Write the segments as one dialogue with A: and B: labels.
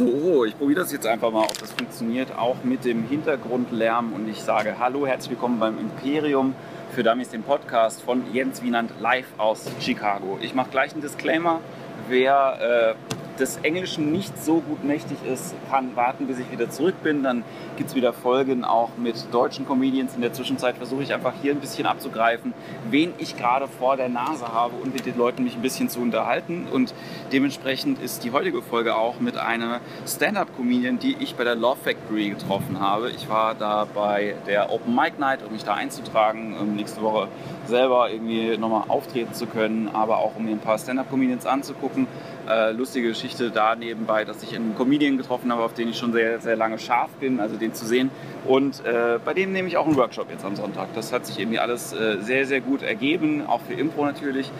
A: So, ich probiere das jetzt einfach mal, ob das funktioniert, auch mit dem Hintergrundlärm. Und ich sage Hallo, herzlich willkommen beim Imperium für Dummies, den Podcast von Jens Wienand live aus Chicago. Ich mache gleich einen Disclaimer. Wer äh, des Englischen nicht so gut mächtig ist, kann warten, bis ich wieder zurück bin. Dann gibt es wieder Folgen auch mit deutschen Comedians. In der Zwischenzeit versuche ich einfach hier ein bisschen abzugreifen, wen ich gerade vor der Nase habe und mit den Leuten mich ein bisschen zu unterhalten. Und dementsprechend ist die heutige Folge auch mit einer Stand-Up-Comedian, die ich bei der Love Factory getroffen habe. Ich war da bei der Open Mic Night, um mich da einzutragen, um nächste Woche selber irgendwie nochmal auftreten zu können, aber auch um mir ein paar Stand-Up-Comedians anzugucken. Äh, lustige Geschichte da nebenbei, dass ich einen Comedian getroffen habe, auf den ich schon sehr, sehr lange scharf bin, also den zu sehen. Und äh, bei dem nehme ich auch einen Workshop jetzt am Sonntag. Das hat sich irgendwie alles äh, sehr, sehr gut ergeben, auch für Impro natürlich.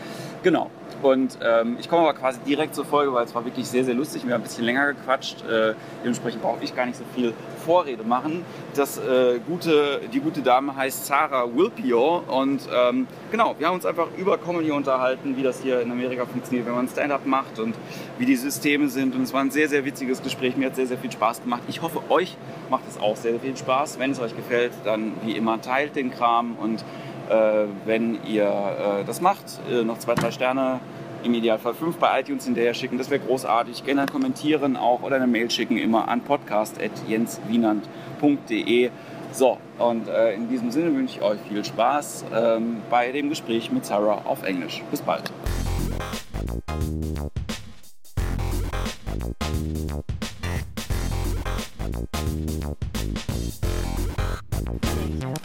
A: Genau. Und ähm, ich komme aber quasi direkt zur Folge, weil es war wirklich sehr, sehr lustig. Wir haben ein bisschen länger gequatscht. Äh, dementsprechend brauche ich gar nicht so viel Vorrede machen. Das, äh, gute, die gute Dame heißt Sarah Wilpio und ähm, genau, wir haben uns einfach über Comedy unterhalten, wie das hier in Amerika funktioniert, wenn man Stand-up macht und wie die Systeme sind. Und es war ein sehr, sehr witziges Gespräch. Mir hat sehr, sehr viel Spaß gemacht. Ich hoffe, euch macht es auch sehr, sehr viel Spaß. Wenn es euch gefällt, dann wie immer teilt den Kram und äh, wenn ihr äh, das macht, äh, noch zwei, drei Sterne im Idealfall fünf bei iTunes hinterher schicken. Das wäre großartig. Gerne kommentieren auch oder eine Mail schicken immer an podcast.jenswienand.de. So, und äh, in diesem Sinne wünsche ich euch viel Spaß ähm, bei dem Gespräch mit Sarah auf Englisch. Bis bald.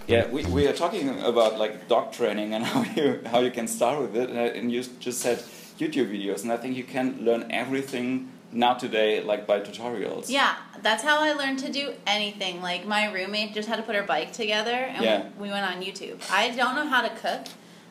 A: Yeah, we, we are talking about like dog training and how you how you can start with it, and you just said YouTube videos, and I think you can learn everything now today like by tutorials.
B: Yeah, that's how I learned to do anything. Like my roommate just had to put her bike together, and
A: Yeah.
B: we, we went on YouTube. I don't know how to cook,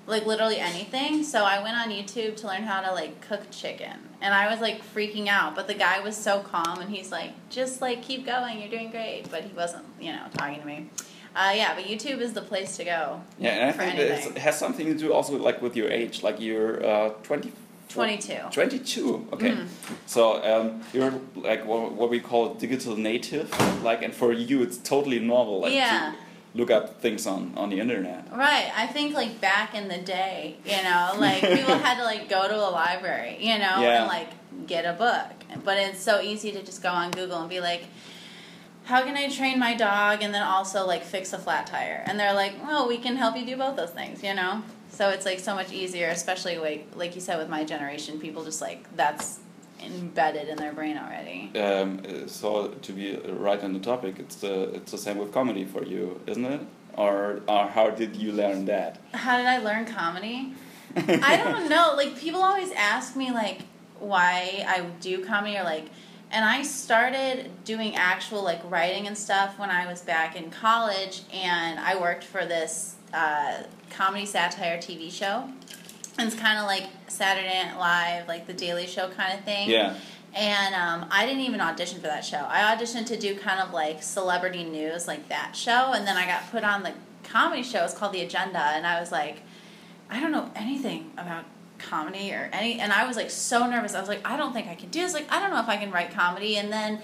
B: like literally anything, so I went on YouTube to learn how to like cook chicken, and I was like freaking out. But the guy was so calm, and he's like, "Just like keep going, you're doing great." But he wasn't, you know, talking to me. Uh, yeah, but YouTube is the place to go.
A: Yeah, and I think that it's-
B: anything.
A: it has something to do also like with your age. Like you're uh, 20,
B: 22.
A: 22. Okay,
B: Mhm.
A: so um, you're like what, what we call digital native. Like, and for you, it's totally normal. Like
B: Yeah.
A: to look up things on on the internet.
B: Right. I think like back in the day, you know, like people had to like go to a library, you know,
A: Yeah.
B: and like get a book. But it's so easy to just go on Google and be like, how can I train my dog and then also like fix a flat tire? And they're like, well, we can help you do both those things, you know? So it's like so much easier, especially like like you said with my generation, people just like that's embedded in their brain already.
A: Um, so to be right on the topic, it's the it's the same with comedy for you, isn't it? Or or how did you learn that?
B: How did I learn comedy? I don't know. Like people always ask me like why I do comedy or like and I started doing actual like writing and stuff when I was back in college and I worked for this uh, comedy satire TV show. And it's kind of like Saturday Night Live, like the Daily Show kind of thing.
A: Yeah.
B: And um, I didn't even audition for that show. I auditioned to do kind of like celebrity news, like that show. And then I got put on the comedy show. It's called The Agenda. And I was like, I don't know anything about comedy or any. And I was like so nervous. I was like, I don't think I can do this. Like, I don't know if I can write comedy. And then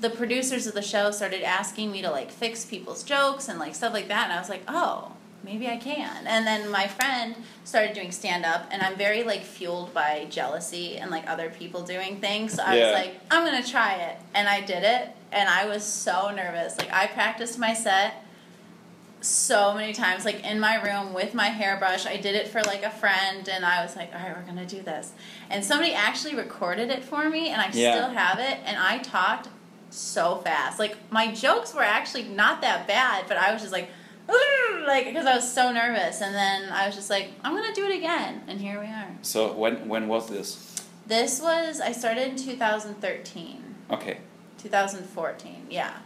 B: the producers of the show started asking me to like fix people's jokes and like stuff like that. And I was like, oh, maybe I can. And then my friend started doing stand up, and I'm very like fueled by jealousy and like other people doing things. So I
A: Yeah.
B: was like, I'm gonna try it, and I did it, and I was so nervous. Like I practiced my set so many times, like in my room with my hairbrush. I did it for like a friend, and I was like, all right, we're gonna do this. And somebody actually recorded it for me, and I
A: Yeah.
B: still have it. And I talked so fast. Like my jokes were actually not that bad, but I was just like, like because I was so nervous. And then I was just like, I'm gonna do it again, and here we are.
A: So when when was this?
B: This was I started in 2013,
A: Okay.
B: 2014, yeah.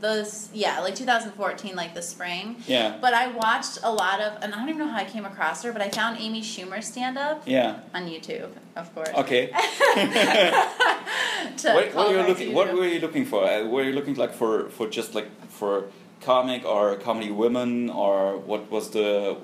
B: Those yeah, like 2014, like the spring.
A: Yeah.
B: But I watched a lot of, and I don't even know how I came across her, but I found Amy Schumer stand up
A: Yeah.
B: on YouTube, of course.
A: Okay. What, what were you looking? What were you looking for? Uh, were you looking like for for just like for comic or comedy women or what was the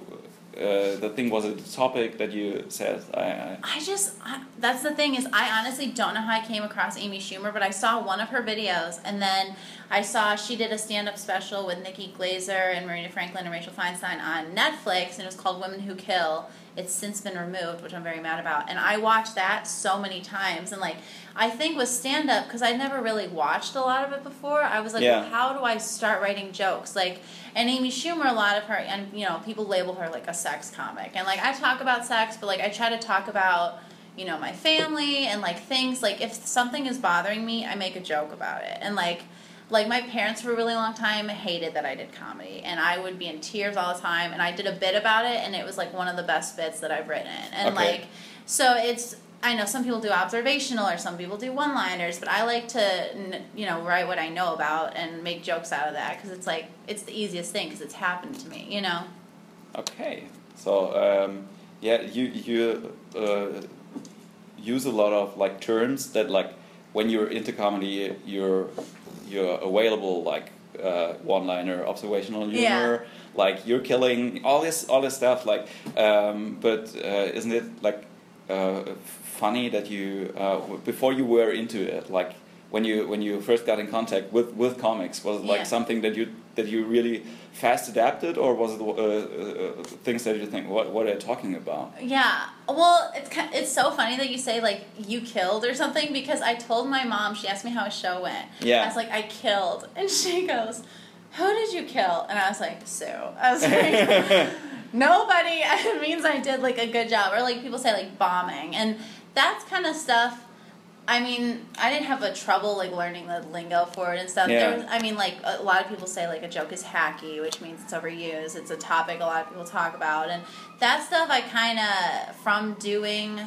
A: uh, the thing was a topic that you said? I, I
B: I just I, that's the thing is I honestly don't know how I came across Amy Schumer, but I saw one of her videos, and then I saw she did a stand-up special with Nikki Glazer and Marina Franklin and Rachel Feinstein on Netflix, and it was called Women Who Kill. It's since been removed, which I'm very mad about, and I watched that so many times, and like I think with stand-up because I never really watched a lot of it before, I was like,
A: Yeah.
B: well, how do I start writing jokes? Like? And Amy Schumer, a lot of her, and you know, people label her like a sex comic, and like I talk about sex, but like I try to talk about you know my family and like things. Like if something is bothering me, I make a joke about it, and like like my parents for a really long time hated that I did comedy, and I would be in tears all the time, and I did a bit about it, and it was like one of the best bits that I've written, and
A: Okay.
B: like so it's. I know some people do observational or some people do one-liners, but I like to, you know, write what I know about and make jokes out of that because it's like it's the easiest thing because it's happened to me, you know.
A: Okay, so um, yeah, you you uh, use a lot of like terms that like when you're into comedy, you're you're available like uh, one-liner, observational humor,
B: Yeah.
A: like you're killing all this all this stuff. Like, um, but uh, isn't it like uh, funny that you uh, before you were into it, like when you when you first got in contact with with comics, was it like
B: Yeah.
A: something that you that you really fast adapted, or was it uh, uh, things that you think what what are they talking about?
B: Yeah. Well, it's it's so funny that you say like you killed or something because I told my mom. She asked me how a show went.
A: Yeah.
B: I was like, I killed, and she goes, "Who did you kill?" And I was like, Sue. I was like, nobody. It means I did like a good job, or like people say like bombing, and that's kind of stuff. I mean, I didn't have a trouble like learning the lingo for it and stuff.
A: Yeah.
B: Was, I mean, like a lot of people say like a joke is hacky, which means it's overused. It's a topic a lot of people talk about, and that stuff I kind of from doing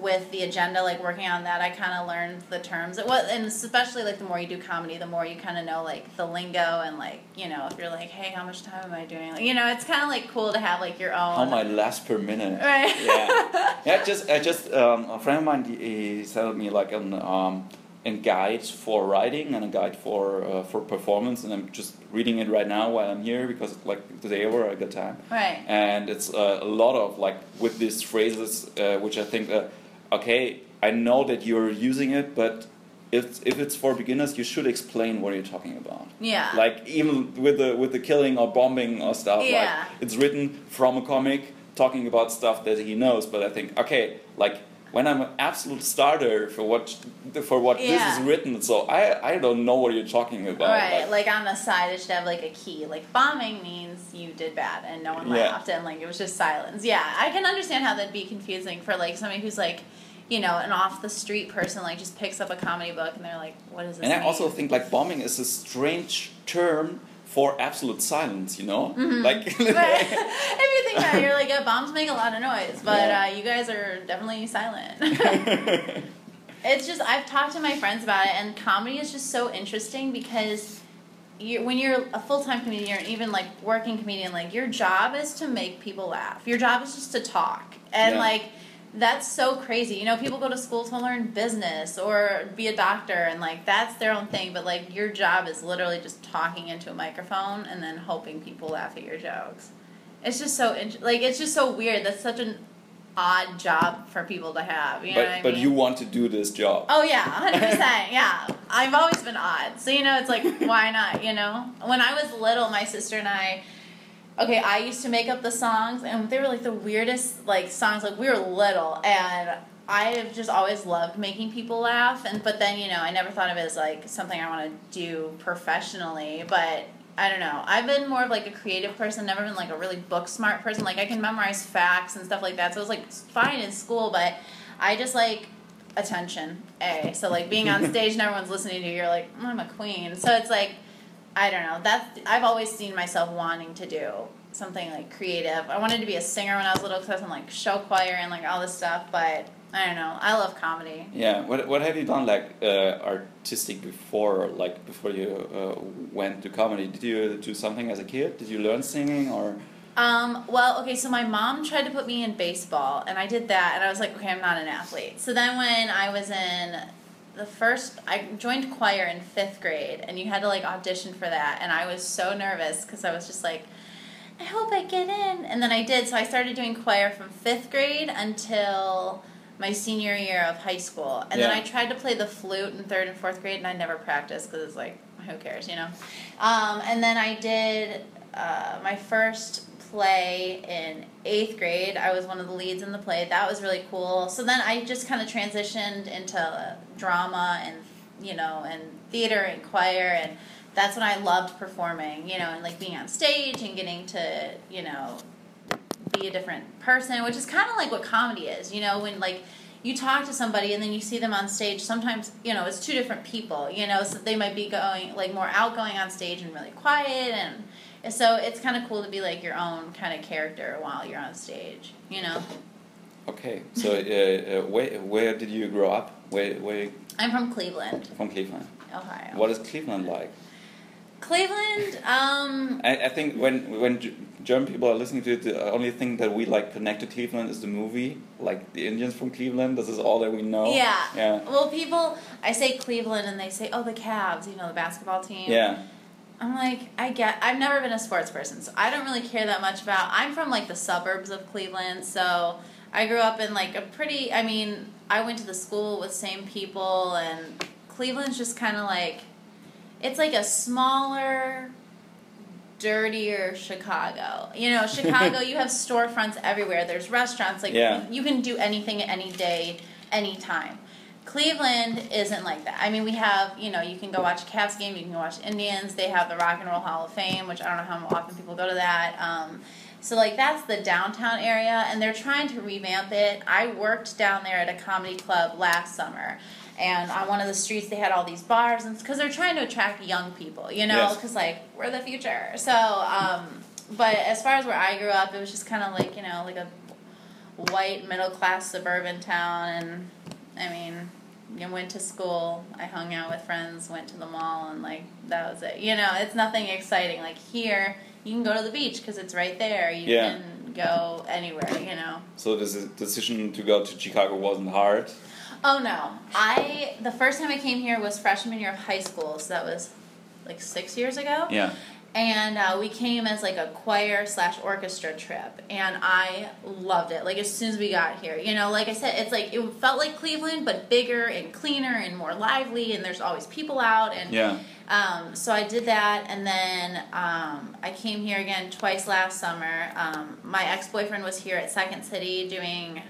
B: with the agenda, like working on that, I kind of learned the terms. It was, and especially like the more you do comedy, the more you kind of know like the lingo and like you know if you're like, hey, how much time am I doing? Like, you know, it's kind of like cool to have like your own.
A: How my last per minute?
B: Right.
A: yeah, yeah. Just, I just um, a friend of mine he, sent me like an um, a guide for writing and a guide for uh, for performance, and I'm just reading it right now while I'm here because like today over I got time.
B: Right.
A: and it's uh, a lot of like with these phrases uh, which i think uh, okay i know that you're using it but if, if it's for beginners you should explain what you're talking about
B: Yeah.
A: like even with the with the killing or bombing or stuff
B: Yeah.
A: like it's written from a comic talking about stuff that he knows but i think okay like when i'm an absolute starter for what for what this is written so i i don't know what you're talking about
B: Right, like on the side, it should have like a key. Like bombing means you did bad and no one
A: Yeah.
B: laughed and like it was just silence. Yeah, I can understand how that'd be confusing for like somebody who's like, you know, an off the street person like just picks up a comedy book and they're like, "What is this
A: And I
B: mean?
A: also think like bombing is a strange term for absolute silence, you know?
B: Mhm.
A: Like
B: if you think about it, you're like, yeah, bombs make a lot of noise, but
A: Yeah.
B: uh, you guys are definitely silent. It's just I've talked to my friends about it, and comedy is just so interesting because you when you're a full time comedian, or even like working comedian, like your job is to make people laugh. Your job is just to talk, and
A: Yeah.
B: like that's so crazy. You know, people go to school to learn business or be a doctor, and like that's their own thing. But like your job is literally just talking into a microphone and then hoping people laugh at your jokes. It's just so int- like it's just so weird. That's such an odd job for people to have. You know
A: but but
B: mean?
A: you want to do this job.
B: Oh yeah, hundred percent. Yeah, I've always been odd, so you know it's like why not? You know, when I was little, my sister and I. Okay, I used to make up the songs, and they were like the weirdest like songs. Like we were little, and I have just always loved making people laugh. And but then you know, I never thought of it as like something I want to do professionally. But I don't know. I've been more of like a creative person. Never been like a really book smart person. Like I can memorize facts and stuff like that. So it was like fine in school, but I just like attention. A. So like being on stage and everyone's listening to you, you're like, "Mm, I'm a queen. So it's like, I don't know. That's I've always seen myself wanting to do something like creative. I wanted to be a singer when I was little because I was in like show choir and like all this stuff. But I don't know. I love comedy.
A: Yeah. What what have you done like uh, artistic before like before you uh, went to comedy? Did you do something as a kid? Did you learn singing or?
B: Um, well, okay, so my mom tried to put me in baseball, and I did that, and I was like, okay, I'm not an athlete. So then when I was in the first, I joined choir in fifth grade, and you had to like audition for that, and I was so nervous because I was just like, I hope I get in. And then I did. So I started doing choir from fifth grade until my senior year of high school. And then I tried to play the flute in third and fourth grade, and I never practiced because it's like, who cares, you know? Um, and then I did uh, my first play in eighth grade. I was one of the leads in the play. That was really cool. So then I just kind of transitioned into uh, drama and, you know, and theater and choir and that's when I loved performing, you know, and like being on stage and getting to, you know, be a different person, which is kind of like what comedy is, you know, when like you talk to somebody and then you see them on stage, sometimes, you know, it's two different people, you know, so they might be going like more outgoing on stage and really quiet and and so it's kind of cool to be like your own kind of character while you're on stage, you know.
A: Okay, so uh, uh, where where did you grow up? Where where
B: I'm from Cleveland,
A: from Cleveland?
B: Ohio.
A: What is Cleveland like?
B: Cleveland, um,
A: I, I think when when German people are listening to it, the only thing that we like connect to Cleveland is the movie, like the Indians from Cleveland. This is all that we know.
B: Yeah.
A: Yeah.
B: Well, people, I say Cleveland and they say, oh, the Cavs, you know, the basketball team.
A: Yeah.
B: I'm like, I get, I've never been a sports person, so I don't really care that much about. I'm from like the suburbs of Cleveland, so I grew up in like a pretty. I mean, I went to the school with same people, and Cleveland's just kind of like, it's like a smaller, dirtier Chicago. You know, Chicago, you have storefronts everywhere. There's restaurants. Like
A: Yeah.
B: you can do anything any day, anytime. Cleveland isn't like that. I mean, we have, you know, you can go watch a Cavs game, you can go watch Indians. They have the Rock and Roll Hall of Fame, which I don't know how often people go to that. Um, so, like, that's the downtown area, and they're trying to revamp it. I worked down there at a comedy club last summer, and on one of the streets, they had all these bars, and because they're trying to attract young people, you know,
A: Yes.
B: because, like, we're the future. So, um, but as far as where I grew up, it was just kind of like, you know, like a white middle class suburban town and I mean I went to school, I hung out with friends, went to the mall and like that was it. You know, it's nothing exciting like here you can go to the beach because it's right there. You
A: Yeah.
B: can go anywhere, you know.
A: So the decision to go to Chicago wasn't hard.
B: Oh no. I the first time I came here was freshman year of high school, so that was like 6 years ago.
A: Yeah.
B: And uh, we came as like a choir slash orchestra trip and i loved it like as soon as we got here you know like i said it's like it felt like cleveland but bigger and cleaner and more lively and there's always people out and
A: Yeah.
B: um, so i did that and then um, i came here again twice last summer um, my ex-boyfriend was here at second city doing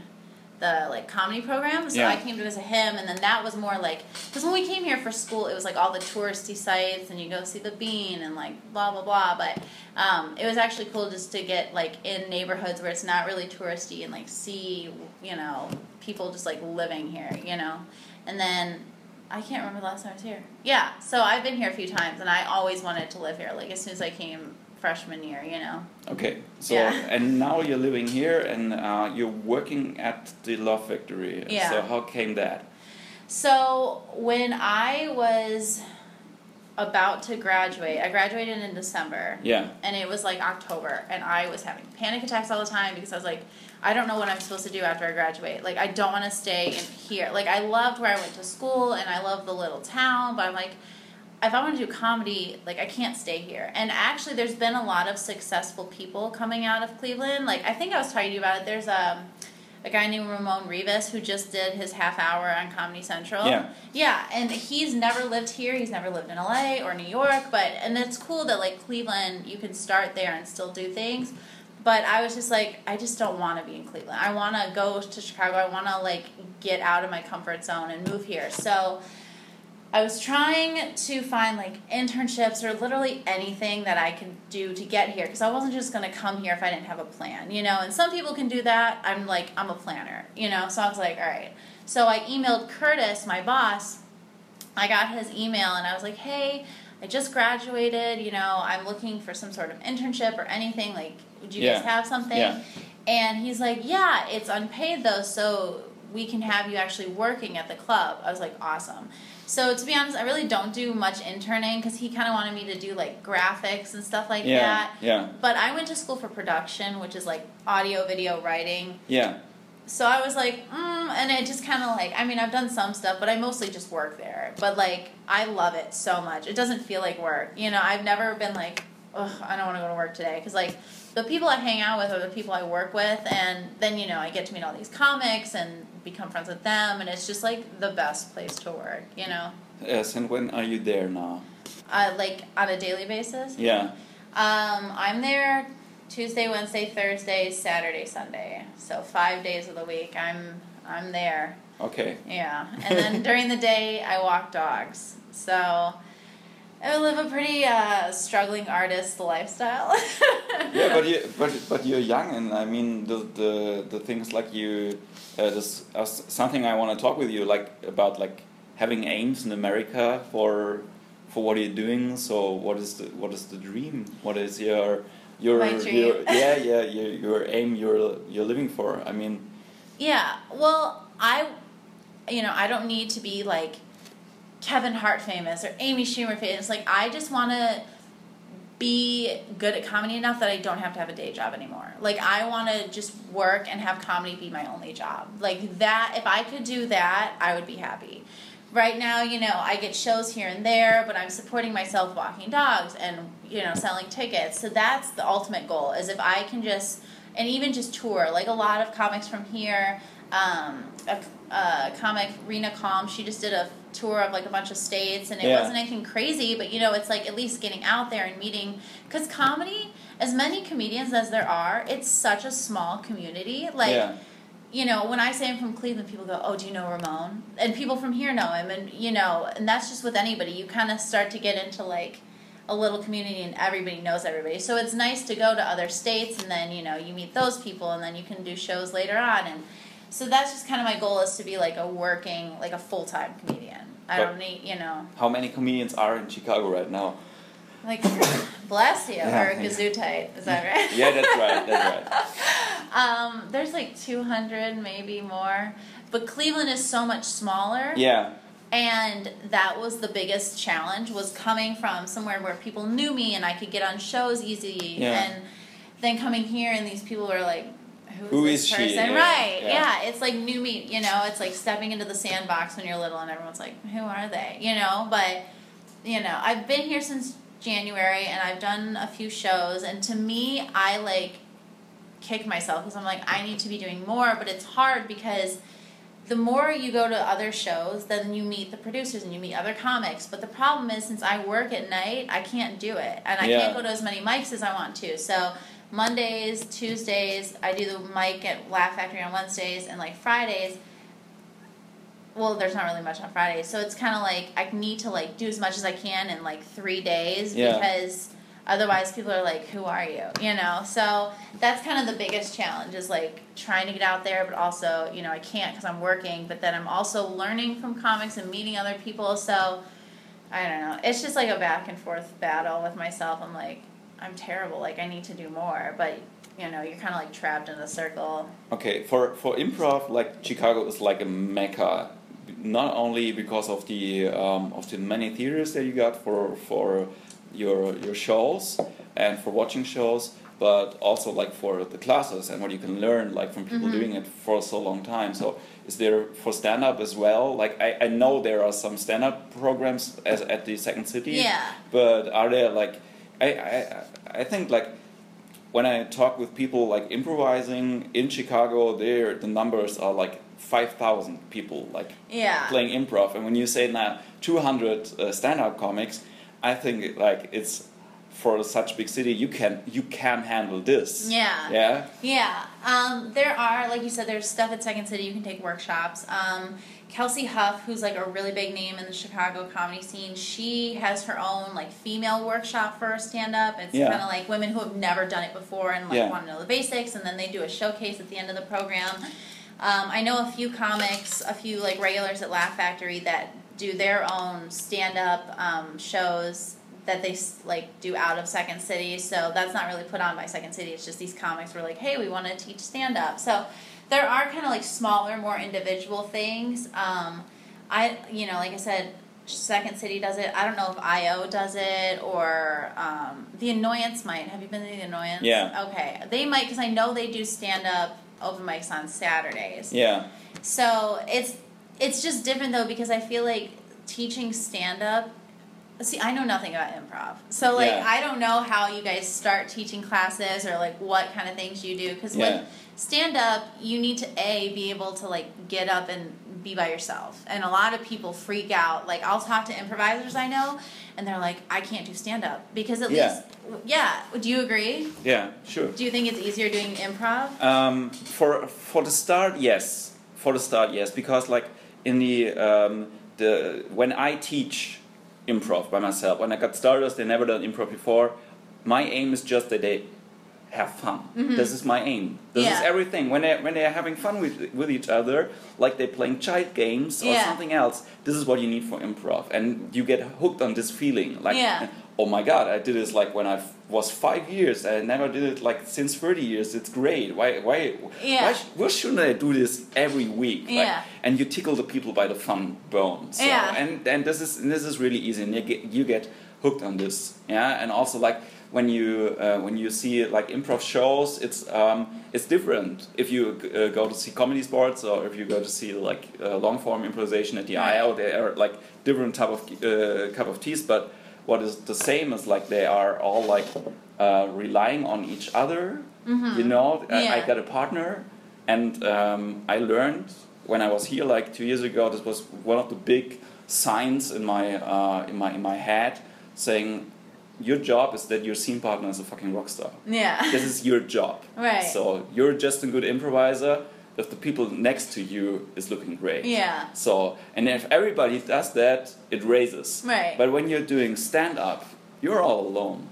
B: the like comedy program. So
A: Yeah.
B: i came to visit him and then that was more like because when we came here for school it was like all the touristy sites and you go see the bean and like blah blah blah. But um, it was actually cool just to get like in neighborhoods where it's not really touristy and like see you know people just like living here you know? And then i can't remember the last time i was here. Yeah so i've been here a few times and i always wanted to live here. Like as soon as i came freshman year you know
A: Okay. So
B: Yeah.
A: and now you're living here and uh, you're working at the Laugh Factory.
B: Yeah.
A: So how came that?
B: So when I was about to graduate, I graduated in December.
A: Yeah.
B: And it was like October, and I was having panic attacks all the time because I was like, I don't know what I'm supposed to do after I graduate. Like, I don't want to stay in here. Like, I loved where I went to school, and I love the little town, but I'm like, if I want to do comedy, like, I can't stay here. And actually, there's been a lot of successful people coming out of Cleveland. Like, I think I was talking to you about it. There's a a guy named Ramon Rivas who just did his half hour on Comedy Central.
A: Yeah.
B: Yeah, and he's never lived here. He's never lived in LA or New York, but and it's cool that like Cleveland, you can start there and still do things. But I was just like, I just don't want to be in Cleveland. I want to go to Chicago. I want to like get out of my comfort zone and move here. So I was trying to find like internships or literally anything that I can do to get here because I wasn't just going to come here if I didn't have a plan, you know. And some people can do that. I'm like, I'm a planner, you know. So I was like, all right. So I emailed Curtis, my boss. I got his email and I was like, hey, I just graduated, you know, I'm looking for some sort of internship or anything. Like, would you
A: Yeah.
B: guys have something?
A: Yeah.
B: And he's like, yeah, it's unpaid though, so we can have you actually working at the club. I was like, awesome. So to be honest, I really don't do much interning because he kind of wanted me to do like graphics and stuff like
A: Yeah.
B: that.
A: Yeah.
B: But I went to school for production, which is like audio, video, writing.
A: Yeah.
B: So I was like, mm, and it just kind of like, I mean, I've done some stuff, but I mostly just work there. But like, I love it so much. It doesn't feel like work. You know, I've never been like ugh, I don't want to go to work today because like the people I hang out with are the people I work with, and then you know I get to meet all these comics and become friends with them, and it's just like the best place to work, you know.
A: Yes, and when are you there now?
B: Uh, like on a daily basis.
A: Yeah.
B: Um, I'm there Tuesday, Wednesday, Thursday, Saturday, Sunday. So five days of the week. I'm I'm there.
A: Okay.
B: Yeah, and then during the day I walk dogs. So I live a pretty uh, struggling artist lifestyle.
A: yeah, but you but but you're young, and I mean the the the things like you. Uh, this uh, something I want to talk with you like about like having aims in America for for what are you're doing. So what is the what is the dream? What is your your, your yeah yeah your your aim you're you're living for? I mean.
B: Yeah. Well, I, you know, I don't need to be like Kevin Hart famous or Amy Schumer famous. Like, I just want to be good at comedy enough that I don't have to have a day job anymore. Like, I want to just work and have comedy be my only job. Like, that, if I could do that, I would be happy. Right now, you know, I get shows here and there, but I'm supporting myself walking dogs and, you know, selling tickets. So that's the ultimate goal is if I can just, and even just tour. Like a lot of comics from here, um, a, a comic, Rena Calm, she just did a tour of like a bunch of states and it
A: Yeah.
B: wasn't anything crazy, but you know, it's like at least getting out there and meeting, because comedy, as many comedians as there are, it's such a small community. Like,
A: yeah.
B: you know, when I say I'm from Cleveland, people go, "Oh, do you know Ramon?" And people from here know him, and you know, and that's just with anybody. You kind of start to get into like a little community, and everybody knows everybody. So it's nice to go to other states, and then you know, you meet those people, and then you can do shows later on, and so that's just kind of my goal is to be like a working, like a full time comedian. I
A: But-
B: don't need, you know,
A: How many comedians are in Chicago right now?
B: like bless you
A: Yeah,
B: or
A: yeah.
B: Gesundheit. Is that right?
A: Yeah, that's right. That's right.
B: Um, there's like 200, maybe more. But Cleveland is so much smaller.
A: Yeah.
B: And that was the biggest challenge was coming from somewhere where people knew me and I could get on shows easy.
A: Yeah.
B: And then coming here and these people were like, who is
A: Who
B: this
A: is she? Yeah,
B: Right.
A: yeah.
B: Yeah. It's like new meat, you know, it's like stepping into the sandbox when you're little and everyone's like, who are they? You know, but you know, I've been here since January and I've done a few shows and to me I like kick myself because I'm like I need to be doing more, but it's hard because the more you go to other shows, then you meet the producers and you meet other comics. But the problem is, since I work at night, I can't do it, and I
A: Yeah.
B: can't go to as many mics as I want to. So Mondays, Tuesdays, I do the mic at Laugh Factory on Wednesdays, and like Fridays. Well, there's not really much on Fridays, so it's kind of like I need to like do as much as I can in like three days
A: Yeah.
B: because otherwise people are like, "Who are you?" You know. So that's kind of the biggest challenge is like trying to get out there, but also you know I can't because I'm working. But then I'm also learning from comics and meeting other people. So I don't know. It's just like a back and forth battle with myself. I'm like, I'm terrible. Like I need to do more, but you know, you're kind of like trapped in a circle.
A: Okay, for for improv, like Chicago is like a mecca, not only because of the um, of the many theaters that you got for for your your shows and for watching shows, but also like for the classes and what you can learn like from people
B: Mhm.
A: doing it for so long time. So is there for stand up as well? Like I, I know there are some stand up programs as at the Second City.
B: Yeah.
A: But are there like I I I think like when I talk with people like improvising in Chicago, there the numbers are like five thousand people like
B: Yeah.
A: playing improv, and when you say now two hundred uh, stand-up comics, I think like it's for such a big city you can you can handle this.
B: Yeah.
A: Yeah.
B: Yeah, um, there are, like you said, there's stuff at Second City. You can take workshops. Um, Kelsey Huff, who's like a really big name in the Chicago comedy scene, she has her own like female workshop for stand up. It's
A: Yeah.
B: kind of like women who have never done it before and like
A: Yeah.
B: want to know the basics, and then they do a showcase at the end of the program. Um, I know a few comics, a few like regulars at Laugh Factory that do their own stand up um, shows that they like do out of Second City. So that's not really put on by Second City. It's just these comics were like, hey, we want to teach stand up. So there are kind of like smaller, more individual things. Um, I, you know, like I said, Second City does it. I don't know if IO does it or um, The Annoyance might. Have you been to The Annoyance?
A: Yeah.
B: Okay. They might, because I know they do stand up open mics on Saturdays.
A: Yeah.
B: So it's it's just different though because I feel like teaching stand up See, I know nothing about improv. So, like,
A: Yeah.
B: I don't know how you guys start teaching classes or, like, what kind of things you do. Because
A: Yeah.
B: with stand up, you need to, A, be able to, like, get up and be by yourself. And a lot of people freak out. Like, I'll talk to improvisers I know, and they're like, I can't do stand up. Because at
A: Yeah.
B: least, yeah. Do you agree?
A: Yeah, sure.
B: Do you think it's easier doing improv?
A: Um, for for the start, yes. For the start, yes, because like in the um, the when I teach improv by myself, when I got starters, they never done improv before. My aim is just that they have fun. This is my aim. This is
B: Mm-hmm.
A: Everything. When they when they are having fun with with each other, like they're playing child games or
B: Yeah.
A: something else. This is what you need for improv, and you get hooked on this feeling. Like,
B: Yeah.
A: oh my god, I did this like when I was five years. I never did it like since thirty years. It's great. Why why
B: Yeah.
A: why, sh- why shouldn't I do this every week? Like,
B: Yeah.
A: And you tickle the people by the fun bone. So,
B: Yeah.
A: And and this is this is really easy, and you get you get hooked on this. Yeah. And also like when you uh, when you see like improv shows, it's um, it's different if you uh, go to see comedy sports or if you go to see like uh, long form improvisation at the. IO. They are like different type of uh, cup of teas, but what is the same is like they are all like uh, relying on each other. You know, I, I got a partner, and um, I learned when I was here like two years ago. This was one of the big signs in my uh, in my in my head saying. Your job is that your scene partner is a fucking rock star.
B: Yeah.
A: This is your job.
B: Right.
A: So you're just a good improviser if the people next to you is looking great.
B: Yeah.
A: So, and if everybody does that, it raises.
B: Right.
A: But when you're doing stand up, you're all alone.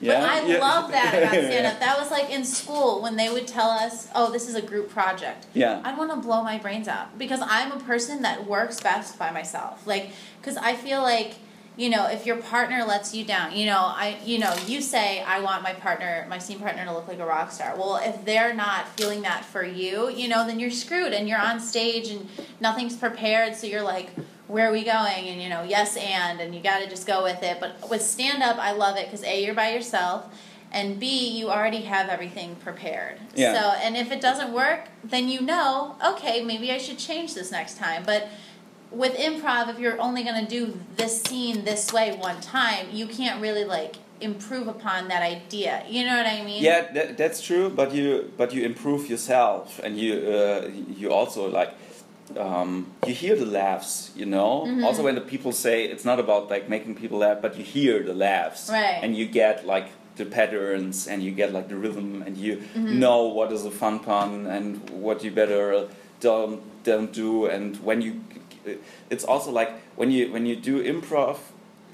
B: But I
A: Yeah?
B: love that about stand up. That was like in school when they would tell us, oh, this is a group project.
A: Yeah.
B: I'd want to blow my brains out because I'm a person that works best by myself. Like, because I feel like, you know, if your partner lets you down, you know, I, you know, you say I want my partner, my scene partner, to look like a rock star. Well, if they're not feeling that for you, you know, then you're screwed and you're on stage and nothing's prepared. So you're like, where are we going? And you know, yes, and and you got to just go with it. But with stand up, I love it because a you're by yourself. And B, you already have everything prepared.
A: Yeah.
B: So, and if it doesn't work, then you know, okay, maybe I should change this next time. But with improv, if you're only going to do this scene this way one time, you can't really like improve upon that idea. You know what I mean?
A: Yeah, that, that's true. But you but you improve yourself, and you uh, you also like um, you hear the laughs. You know.
B: Mm-hmm.
A: Also, when the people say it's not about like making people laugh, but you hear the laughs,
B: Right.
A: And you get like the patterns, and you get like the rhythm, and you
B: Mm-hmm.
A: know what is a fun pun and what you better don't don't do, and when you. It's also like when you when you do improv,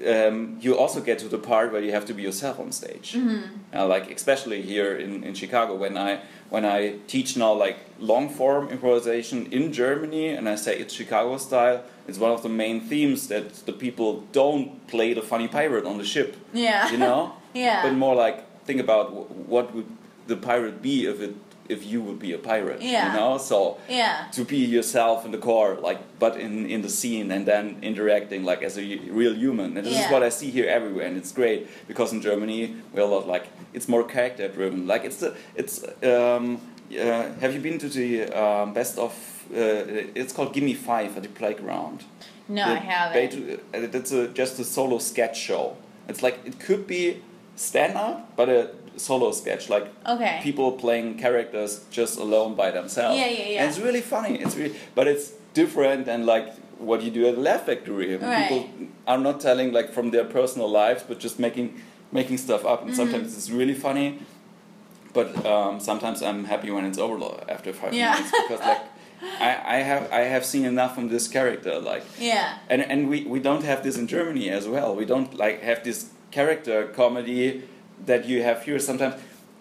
A: um, you also get to the part where you have to be yourself on stage.
B: Mm-hmm.
A: Uh, like especially here in, in Chicago, when I when I teach now like long form improvisation in Germany, and I say it's Chicago style. It's one of the main themes that the people don't play the funny pirate on the ship.
B: Yeah.
A: You know.
B: Yeah.
A: But more like think about wh- what would the pirate be if it if you would be a pirate.
B: Yeah.
A: You know. So
B: Yeah.
A: to be yourself in the core, like, but in, in the scene and then interacting like as a real human. And this
B: Yeah.
A: is what I see here everywhere, and it's great because in Germany we're a lot like it's more character driven. Like it's the it's um, uh, have you been to the um, best of? Uh, it's called Gimme Five at the playground.
B: No,
A: The
B: I haven't.
A: Beetho- uh, It's a, just a solo sketch show. It's like it could be stand up, but a solo sketch, like
B: Okay.
A: people playing characters just alone by themselves.
B: Yeah, yeah, yeah.
A: And it's really funny. It's really, but it's different than like what you do at the Laugh Factory.
B: Right.
A: People are not telling like from their personal lives, but just making making stuff up. And
B: Mm-hmm.
A: sometimes it's really funny, but um, sometimes I'm happy when it's over after five
B: Yeah.
A: minutes because like. I, I have I have seen enough from this character like
B: Yeah.
A: and and we, we don't have this in Germany as well. We don't like have this character comedy that you have here. Sometimes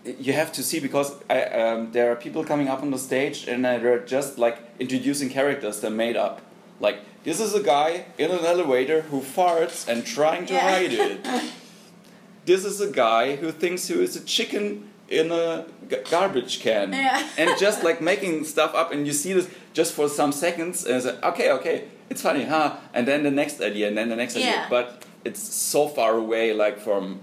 A: you have to see because I, um, there are people coming up on the stage and uh, they're just like introducing characters they're made up. Like this is a guy in an elevator who farts and trying to
B: Yeah.
A: hide it. this is a guy who thinks he is a chicken in a g- garbage can
B: Yeah.
A: and just like making stuff up and you see this just for some seconds and it's like okay okay it's funny huh and then the next idea and then the next idea but it's so far away like from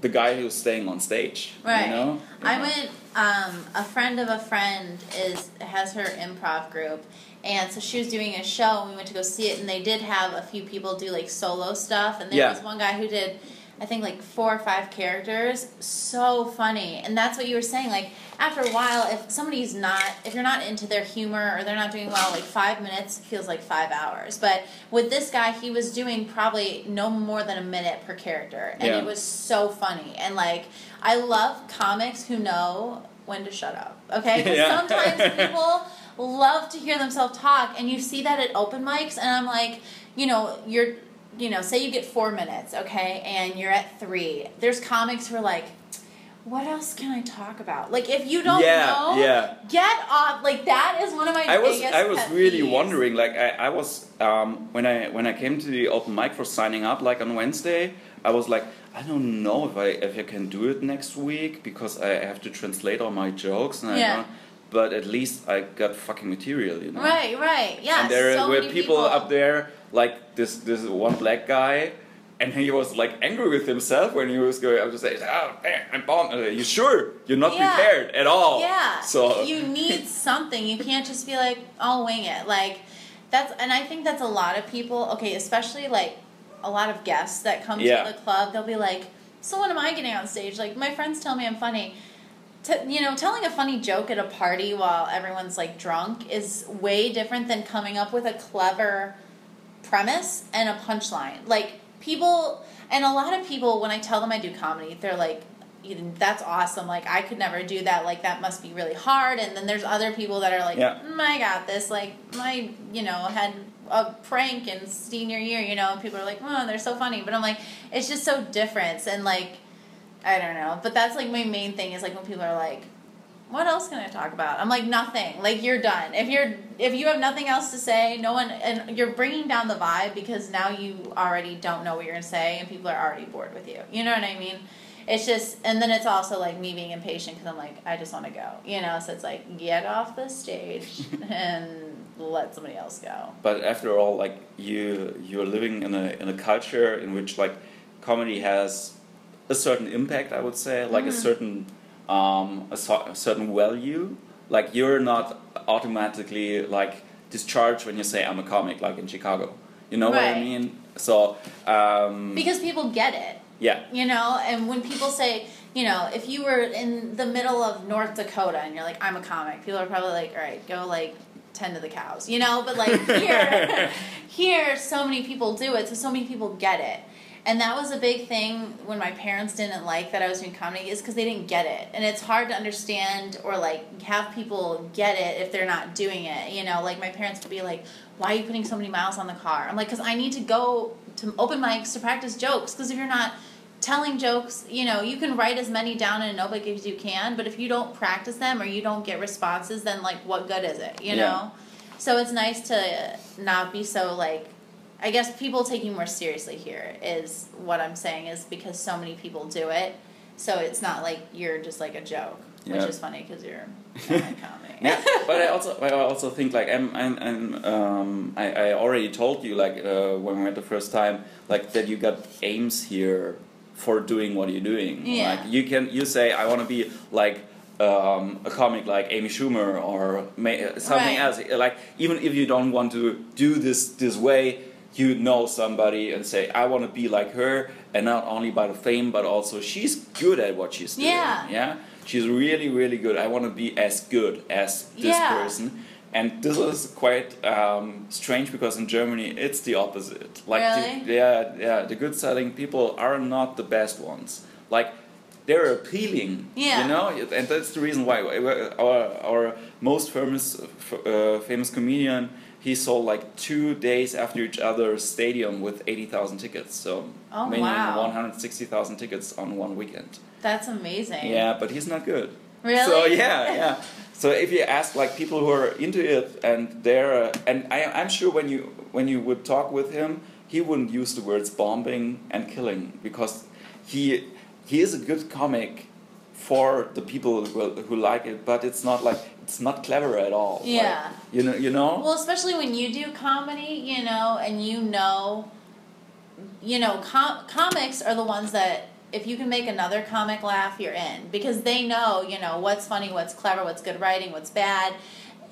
A: the guy who's staying on stage
B: Right.
A: you know
B: I went. Um, a friend of a friend is has her improv group, And so she was doing a show, and we went to go see it, and they did have a few people do like solo stuff, and there
A: Yeah.
B: was one guy who did, I think like four or five characters, so funny, and that's what you were saying. Like after a while, if somebody's not, if you're not into their humor or they're not doing well, like five minutes feels like five hours. But with this guy, he was doing probably no more than a minute per character, and
A: Yeah.
B: it was so funny. And like I love comics who know when to shut up. Okay,
A: Yeah.
B: sometimes people love to hear themselves talk and you see that at open mics and i'm like you know you're you know say you get four minutes okay and you're at three there's comics who are like what else can i talk about like if you don't
A: Yeah,
B: know
A: yeah.
B: get off like that is one of my
A: I was I was really
B: peeves.
A: wondering like I, I was um, when I when I came to the open mic for signing up like on Wednesday I was like I don't know if I if I can do it next week because I have to translate all my jokes and I
B: Yeah.
A: don't, but at least I got fucking material you know
B: right right yeah
A: and there
B: so
A: were
B: many
A: people, up there like this this one black guy and he was like angry with himself when he was going I was just saying oh man, I'm bombed you sure you're not
B: Yeah.
A: prepared at all
B: Yeah.
A: so
B: you need something. You can't just be like, I'll wing it. Like that's and I think that's a lot of people, okay, especially like a lot of guests that come
A: Yeah.
B: to the club, they'll be like, So when am I getting on stage? Like my friends tell me I'm funny. T- you know, telling a funny joke at a party while everyone's like drunk is way different than coming up with a clever premise and a punchline. Like people, and a lot of people, when I tell them I do comedy, they're like, "That's awesome! Like I could never do that. Like that must be really hard." And then there's other people that are like,
A: Yeah.
B: mm, "I got this." Like my, you know, had a prank in senior year, you know, and people are like, "Oh, they're so funny," but I'm like, it's just so different, and like, I don't know. But that's like my main thing is like when people are like, what else can I talk about? I'm like nothing. Like you're done. If you're if you have nothing else to say, no one and you're bringing down the vibe because now you already don't know what you're gonna say and people are already bored with you. You know what I mean? It's just and then it's also like me being impatient because I'm like I just want to go. You know, so it's like get off the stage and let somebody else go.
A: but after all like you you're living in a in a culture in which like comedy has a certain impact i would say like a
B: Mhm.
A: certain um a, so- a certain value like you're not automatically like discharged when you say i'm a comic like in chicago you know what i
B: Right.
A: mean so um
B: Because people get it.
A: yeah
B: You know, and when people say, you know, if you were in the middle of North Dakota and you're like, I'm a comic, people are probably like, all right, go like tend to the cows, you know? But like here, here, so many people do it, so so many people get it. And that was a big thing when my parents didn't like that I was doing comedy is because they didn't get it. And it's hard to understand or like have people get it if they're not doing it. You know, like my parents would be like, why are you putting so many miles on the car? I'm like, because I need to go to open mics to practice jokes. Because if you're not telling jokes, you know, you can write as many down in a notebook as you can, but if you don't practice them or you don't get responses, then like what good is it, you
A: Yeah.
B: know? So it's nice to not be so like I guess people take you more seriously here is what I'm saying is because so many people do it. So it's not like you're just like a joke, which is funny because you're a comic.
A: yeah, but I also I also think like I'm I'm, I'm um, I, I already told you like uh, when we met the first time like that you got aims here for doing what you're doing.
B: Yeah.
A: Like you can you say I want to be like um, a comic like Amy Schumer or something
B: Right.
A: else. Like even if you don't want to do this this way, you know somebody and say I want to be like her, and not only by the fame, but also she's good at what she's doing.
B: Yeah.
A: Yeah. She's really, really good. I want to be as good as this
B: Yeah.
A: person. And this is quite um, strange because in Germany it's the opposite. Like,
B: Really?
A: the, yeah, yeah, the good selling people are not the best ones. Like, they're appealing.
B: Yeah.
A: You know, and that's the reason why our our most famous uh, famous comedian he sold like two days after each other stadium with eighty thousand tickets. So
B: Oh,
A: meaning
B: wow.
A: one hundred sixty thousand tickets on one weekend.
B: That's amazing.
A: Yeah, but he's not good.
B: Really?
A: So yeah, yeah. So if you ask like people who are into it and they're uh, and I, I'm sure when you when you would talk with him, he wouldn't use the words bombing and killing because he he is a good comic for the people who, who like it, but it's not like it's not clever at all. Like,
B: Yeah.
A: you know. You know.
B: Well, especially when you do comedy, you know, and you know, you know, com- comics are the ones that if you can make another comic laugh, you're in because they know, you know, what's funny, what's clever, what's good writing, what's bad.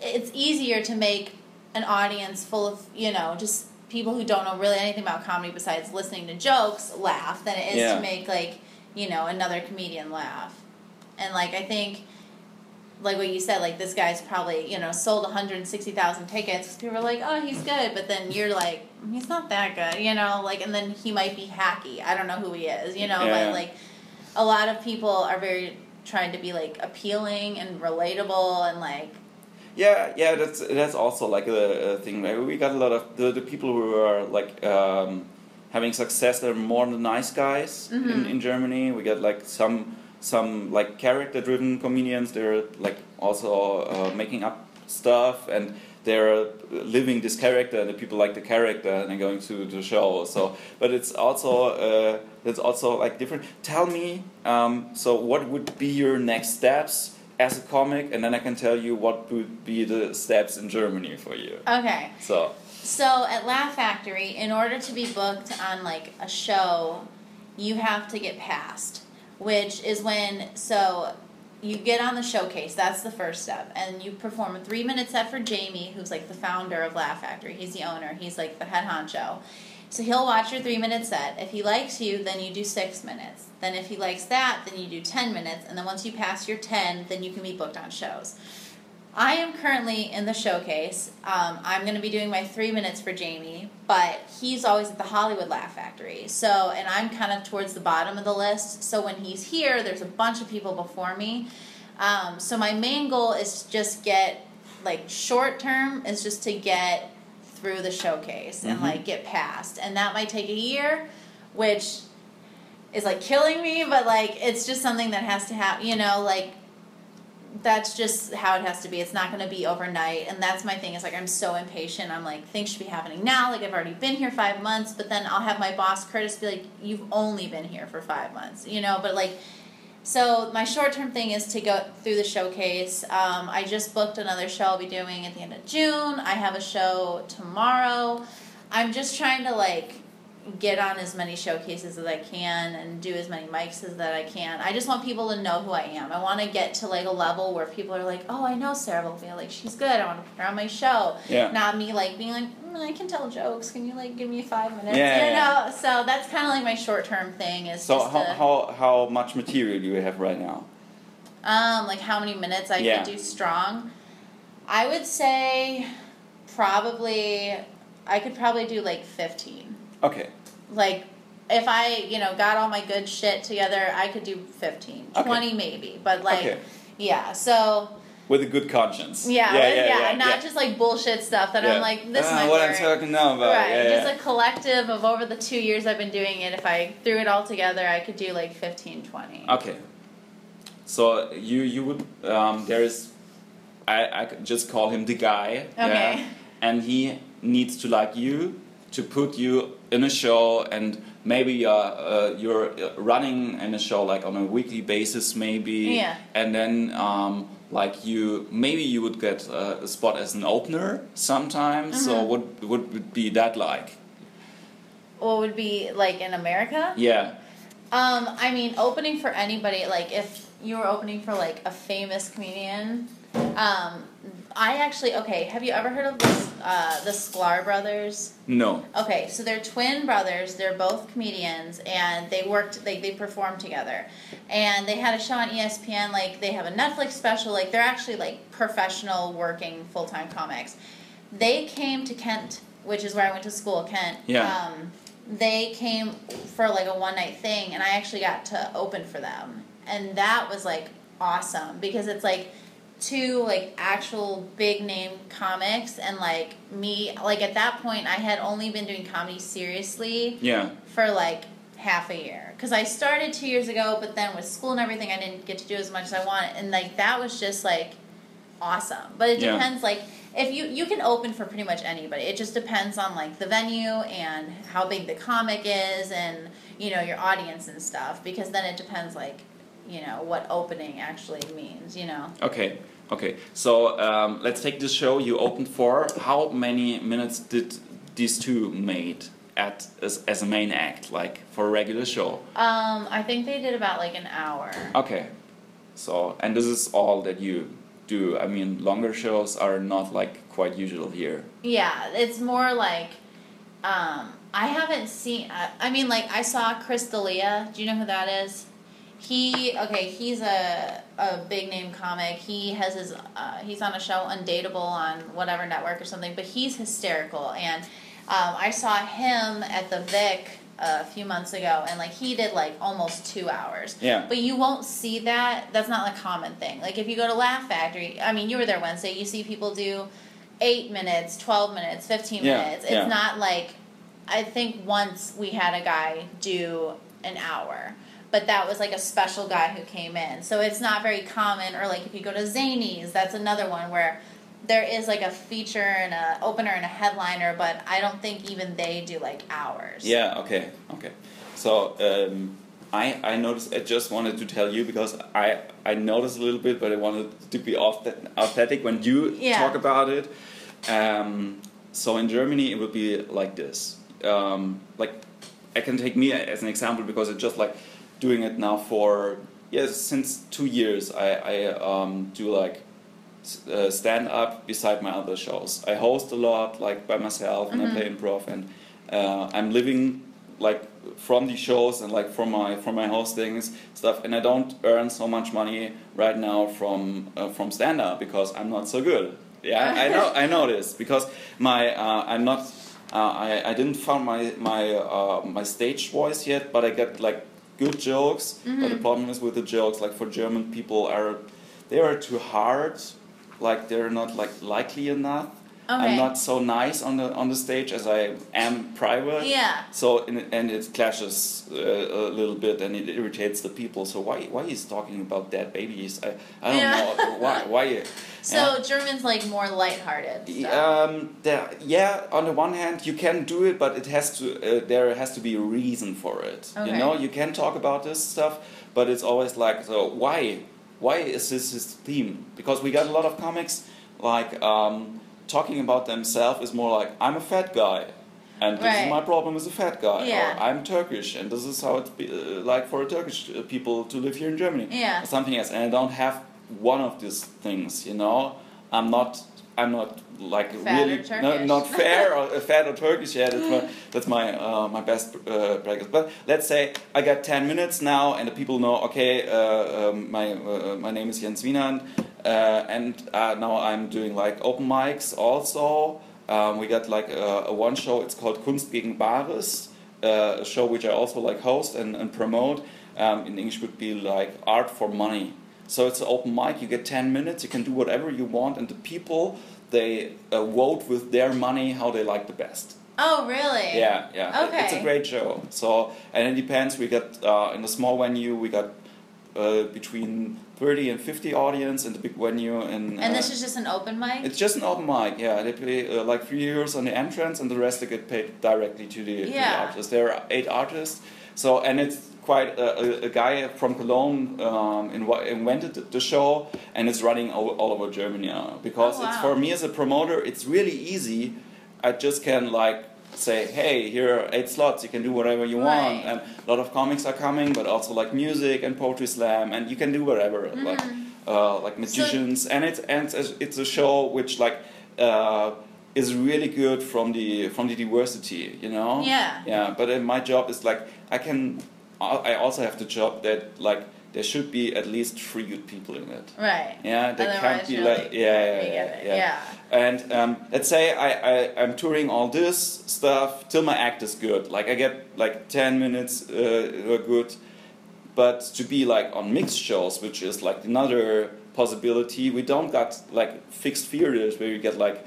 B: It's easier to make an audience full of you know just people who don't know really anything about comedy besides listening to jokes laugh than it is
A: Yeah.
B: to make like you know another comedian laugh and like i think like what you said like this guy's probably you know sold 160000 tickets. people are like oh he's good but then you're like he's not that good you know like and then he might be hacky i don't know who he is you know
A: Yeah.
B: but like a lot of people are very trying to be like appealing and relatable and like
A: Yeah, yeah, that's that's also like a, a thing. Like, we got a lot of the, the people who are like um, having success. They're more the nice guys in,
B: Mhm.
A: in Germany. We got like some some like character driven comedians. They're like also uh, making up stuff and they're living this character and the people like the character and they're going to the show. So, but it's also uh, it's also like different. Tell me, um, so what would be your next steps? As a comic, and then I can tell you what would be the steps in Germany for you.
B: okay
A: So,
B: So at Laugh Factory, in order to be booked on like a show, you have to get passed, which is when so you get on the showcase. That's the first step, and you perform a three minute set for Jamie, who's like the founder of Laugh Factory. He's the owner. He's like the head honcho. So he'll watch your three minute set. If he likes you, then you do six minutes. Then if he likes that, then you do ten minutes, and then once you pass your ten, then you can be booked on shows. I am currently in the showcase. Um, I'm going to be doing my three minutes for Jamie, but he's always at the Hollywood Laugh Factory. So, and I'm kind of towards the bottom of the list. So when he's here, there's a bunch of people before me. Um, so my main goal is to just get, like, short term is just to get through the showcase and
A: Mhm.
B: like get past, and that might take a year, which is like killing me. But like, it's just something that has to happen. You know, like that's just how it has to be. It's not going to be overnight. And that's my thing. Is like I'm so impatient. I'm like things should be happening now. Like I've already been here five months, but then I'll have my boss Curtis be like, "You've only been here for five months," you know. But like, so my short term thing is to go through the showcase. Um, I just booked another show I'll be doing at the end of June. I have a show tomorrow. I'm just trying to like get on as many showcases as I can and do as many mics as that I can. I just want people to know who I am. I want to get to like a level where people are like, "Oh, I know Sarah Vulpio. Like she's good. I want to put her on my show."
A: Yeah.
B: Not me like being like, mm, "I can tell jokes. Can you like give me five minutes?"
A: Yeah,
B: you
A: yeah,
B: know. So that's kind of like my short term thing. Is
A: so how,
B: to,
A: how how much material do you have right now?
B: um like how many minutes I
A: Yeah.
B: could do strong. I would say probably I could probably do like fifteen.
A: Okay.
B: like if I, you know, got all my good shit together, I could do 15,
A: Okay.
B: 20 maybe. But like
A: Okay.
B: yeah, so
A: With a good conscience.
B: yeah,
A: yeah,
B: yeah,
A: yeah, yeah,
B: not
A: yeah.
B: just like bullshit stuff that
A: Yeah.
B: I'm like this
A: Ah,
B: might
A: what
B: work.
A: I'm talking now about.
B: Right,
A: Yeah,
B: just
A: yeah.
B: a collective of over the two years I've been doing it. If I threw it all together, I could do like 15, 20.
A: Okay. So you you would um, there is I I just call him the guy.
B: Okay.
A: Yeah, and he needs to like you to put you in a show and maybe uh, uh, you're running in a show like on a weekly basis maybe
B: Yeah.
A: and then um, like you maybe you would get uh, a spot as an opener sometimes so
B: Mhm.
A: what what would be that like
B: What would be like in America?
A: yeah
B: Um, I mean, opening for anybody, like if you were opening for like a famous comedian, um, I actually okay. Have you ever heard of this, uh, the Sklar brothers?
A: no
B: Okay, so they're twin brothers. They're both comedians, and they worked. They they performed together, and they had a show on ESPN. Like they have a Netflix special. Like they're actually like professional working full time comics. They came to Kent, which is where I went to school, Kent.
A: Yeah.
B: Um, they came for like a one night thing, and I actually got to open for them, and that was like awesome because it's like two like actual big name comics and like me like at that point I had only been doing comedy seriously
A: yeah.
B: for like half a year. Because I started two years ago but then with school and everything I didn't get to do as much as I wanted and like that was just like awesome. But it
A: Yeah.
B: depends like if you you can open for pretty much anybody. It just depends on like the venue and how big the comic is and you know your audience and stuff because then it depends like you know what opening actually means you know
A: Okay, okay. So um, let's take this show you opened for. How many minutes did these two made at as, as a main act, like for a regular show?
B: Um, I think they did about like an hour.
A: Okay, so and this is all that you do. I mean, longer shows are not like quite usual here.
B: Yeah, it's more like um, I haven't seen. Uh, I mean, like I saw Chris D'Elia. Do you know who that is? He okay. He's a a big name comic. He has his. Uh, he's on a show Undateable on whatever network or something. But he's hysterical, and um, I saw him at the Vic a few months ago, and like he did like almost two hours.
A: Yeah.
B: But you won't see that. That's not a common thing. Like if you go to Laugh Factory, I mean, you were there Wednesday. You see people do eight minutes, twelve minutes, fifteen
A: Yeah,
B: minutes. It's
A: yeah.
B: not like I think once we had a guy do an hour. But that was like a special guy who came in. So it's not very common. Or like if you go to Zanies, that's another one where there is like a feature and a opener and a headliner, but I don't think even they do like hours.
A: Yeah. Okay. Okay. So um, I I noticed. I just wanted to tell you because I I noticed a little bit, but I wanted to be authe- authentic when you
B: Yeah.
A: talk about it. Um, so in Germany, it would be like this. Um, like I can take me as an example because it's just like doing it now for yes since two years. I I um, do like uh, stand up beside my other shows. I host a lot, like by myself, and I play improv, and uh, I'm living like from the shows and like from my from my hostings stuff. And I don't earn so much money right now from uh, from stand up because I'm not so good. Yeah, I know I know this because my uh, I'm not. Uh, I, I didn't find my my uh, my stage voice yet, but I get like good jokes. But the mm-hmm. problem is with the jokes, like for German people, are they are too hard like they're not like likely enough.
B: Okay.
A: I'm not so nice on the on the stage as I am private.
B: Yeah.
A: So and, and it clashes uh, a little bit and it irritates the people. So why why he's talking about dead babies? I, I don't
B: Yeah.
A: know why why.
B: So
A: yeah.
B: German's like more lighthearted. stuff.
A: Um, there, yeah. On the one hand, you can do it, but it has to. Uh, there has to be a reason for it.
B: Okay.
A: You know, you can talk about this stuff, but it's always like, so why? Why is this his theme? Because we got a lot of comics like um, talking about themselves is more like, I'm a fat guy, and this
B: Right.
A: is my problem as a fat guy,
B: Yeah.
A: or I'm Turkish, and this is how it's be, uh, like for a Turkish uh, people to live here in Germany
B: Yeah.
A: or something else and I don't have one of these things you know I'm not I'm not like
B: Fat
A: really no, not fair or uh, fat or Turkish yeah that's my that's my uh, my best uh, practice but let's say I got 10 minutes now and the people know okay uh, um, my uh, my name is Jens Wienand and uh, now I'm doing like open mics also um, we got like a, a one show it's called Kunst gegen Bares uh, a show which I also like host and, and promote um, in English would be like art for money so it's an open mic. You get ten minutes. You can do whatever you want, and the people they uh, vote with their money how they like the best.
B: Oh, really?
A: Yeah, yeah. It- It's a great show. So and it depends. We got uh, in the small venue we got uh, between thirty and fifty audience in the big venue, and,
B: And
A: uh,
B: this is just an open mic?
A: it's just an open mic. Yeah, they pay uh, like three euros on the entrance, and the rest they get paid directly to the, to the
B: Yeah.
A: artists. There are eight artists. So and it's quite a, a, a guy from Cologne um, inv- invented the- the show, and it's running all, all over Germany now. Because
B: Oh,
A: it's for me as a promoter, it's really easy. I just can like say, hey, here are eight slots. You can do whatever you want,
B: Right.
A: and a lot of comics are coming, but also like music and poetry slam, and you can do whatever, like
B: Mm-hmm.
A: uh, like magicians, and it's and it's, a show which like. Uh, is really good from the from the diversity, you know.
B: Yeah.
A: Yeah, but uh, my job is like I can. I I also have the job that like there should be at least three good people in it.
B: Right.
A: Yeah, they
B: Otherwise
A: can't be like, yeah, yeah, yeah, yeah.
B: Yeah.
A: And um, let's say I, I I'm touring all this stuff till my act is good. Like I get like ten minutes uh, good, but to be like on mixed shows, which is like another possibility, we don't got like fixed theaters where you get like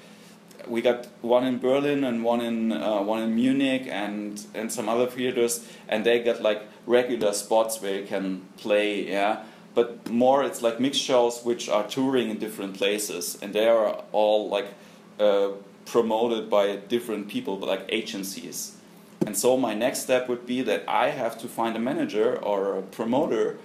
A: we got one in Berlin and one in uh, one in Munich and and some other theaters, and they got like regular spots where you can play. Yeah, but more it's like mixed shows which are touring in different places, and they are all like uh, promoted by different people, but like agencies. And so my next step would be that I have to find a manager or a promoter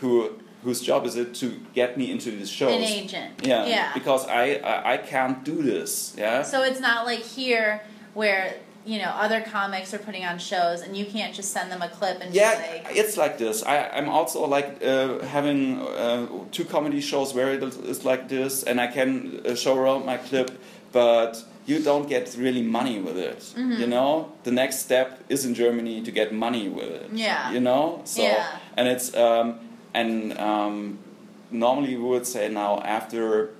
A: who whose job is it to get me into these shows.
B: An agent.
A: Yeah,
B: Yeah.
A: because I, I I can't do this. Yeah.
B: So it's not like here where, you know, other comics are putting on shows and you can't just send them a clip and
A: yeah,
B: like,
A: it's like this. I, I'm also like uh, having uh, two comedy shows where it is like this, and I can uh, show around my clip but you don't get really money with it.
B: Mm-hmm.
A: You know, the next step is in Germany to get money with it.
B: Yeah.
A: You know, so
B: Yeah.
A: and it's um, and um, normally we would say now after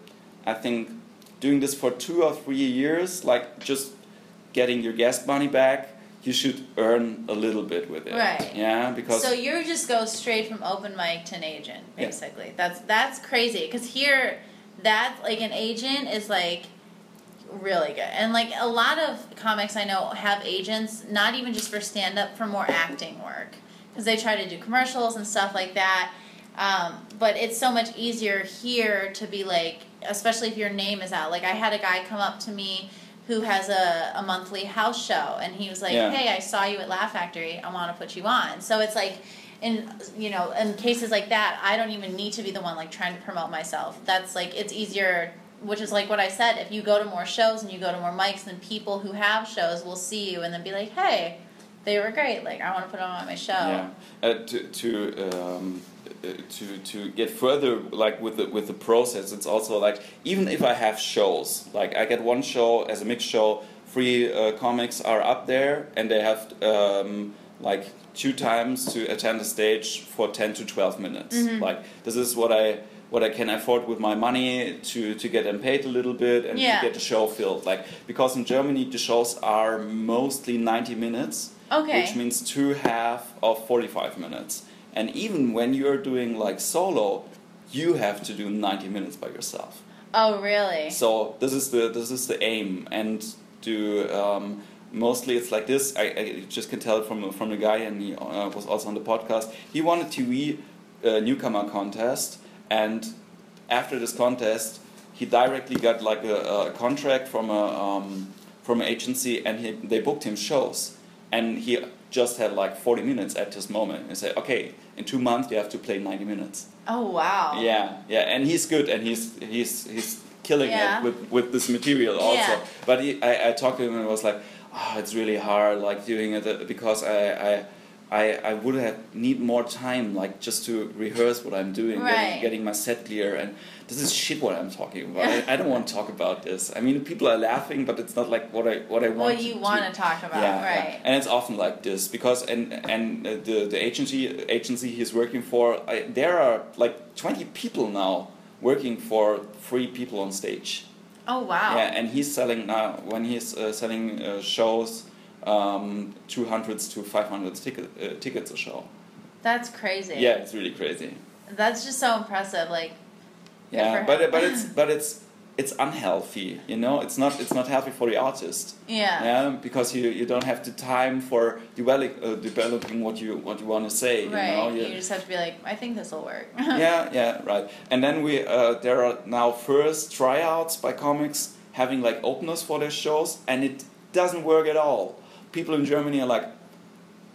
A: I think doing this for two or three years, like just getting your guest money back, you should earn a little bit with it.
B: Right.
A: Yeah, because
B: So you just go straight from open mic to an agent,
A: Yeah.
B: basically. That's that's crazy because here, that like an agent is like really good, and like a lot of comics I know have agents, not even just for stand up, for more acting work because they try to do commercials and stuff like that. Um, but it's so much easier here to be like, especially if your name is out. Like I had a guy come up to me who has a, a monthly house show, and he was like,
A: Yeah.
B: "Hey, I saw you at Laugh Factory. I want to put you on." So it's like, in you know, in cases like that, I don't even need to be the one like trying to promote myself. That's like it's easier. Which is like what I said. If you go to more shows and you go to more mics, then people who have shows will see you and then be like, "Hey, they were great. Like I want to put them on my show."
A: Yeah, uh, to to um, to to get further like with the with the process, it's also like even if I have shows, like I get one show as a mixed show, free uh, comics are up there, and they have um, like two times to attend the stage for ten to twelve minutes.
B: Mm-hmm.
A: Like this is what I. What I can afford with my money to, to get them paid a little bit and
B: Yeah.
A: to get the show filled, like because in Germany the shows are mostly ninety minutes,
B: Okay.
A: which means two half of 45 minutes. And even when you're doing like solo, you have to do 90 minutes by yourself.
B: Oh, really?
A: So this is the this is the aim, and do um, mostly it's like this. I, I just can tell from from the guy, and he uh, was also on the podcast. He won a TV uh, newcomer contest, and after this contest, he directly got like a, a contract from a um, from an agency, and he, they booked him shows, and he just had like 40 minutes at this moment. and say, "Okay, in two months you have to play 90 minutes."
B: Oh, wow.
A: Yeah, yeah, and he's good, and he's he's he's killing
B: Yeah.
A: it with with this material also.
B: Yeah.
A: But he, I I talked to him and I was like, oh, it's really hard, like doing it uh, because I I. I, I would have need more time like just to rehearse what I'm doing,
B: Right.
A: getting, getting my set clear, and this is shit what I'm talking about. I, I don't want to talk about this. I mean, people are laughing, but it's not like what I what I want.
B: What you
A: to,
B: want to talk about,
A: yeah,
B: right?
A: yeah. and it's often like this because and and uh, the the agency agency he's working for, I, there are like twenty people now working for three people on stage.
B: Oh, wow.
A: Yeah, and he's selling now when he's uh, selling uh, shows, um, two hundreds to five hundred ticket, uh, tickets a show.
B: That's crazy.
A: Yeah, it's really crazy.
B: That's just so impressive. Like,
A: Yeah, but but it's but it's it's unhealthy. You know, it's not it's not healthy for the artist.
B: yeah.
A: Yeah, because you, you don't have the time for develop, uh, developing what you what you want to say.
B: Right.
A: You know,
B: You
A: You-
B: just have to be like, I think this will work.
A: yeah, yeah, right. And then we uh, there are now first tryouts by comics having like openers for their shows, and it doesn't work at all. People in Germany are like,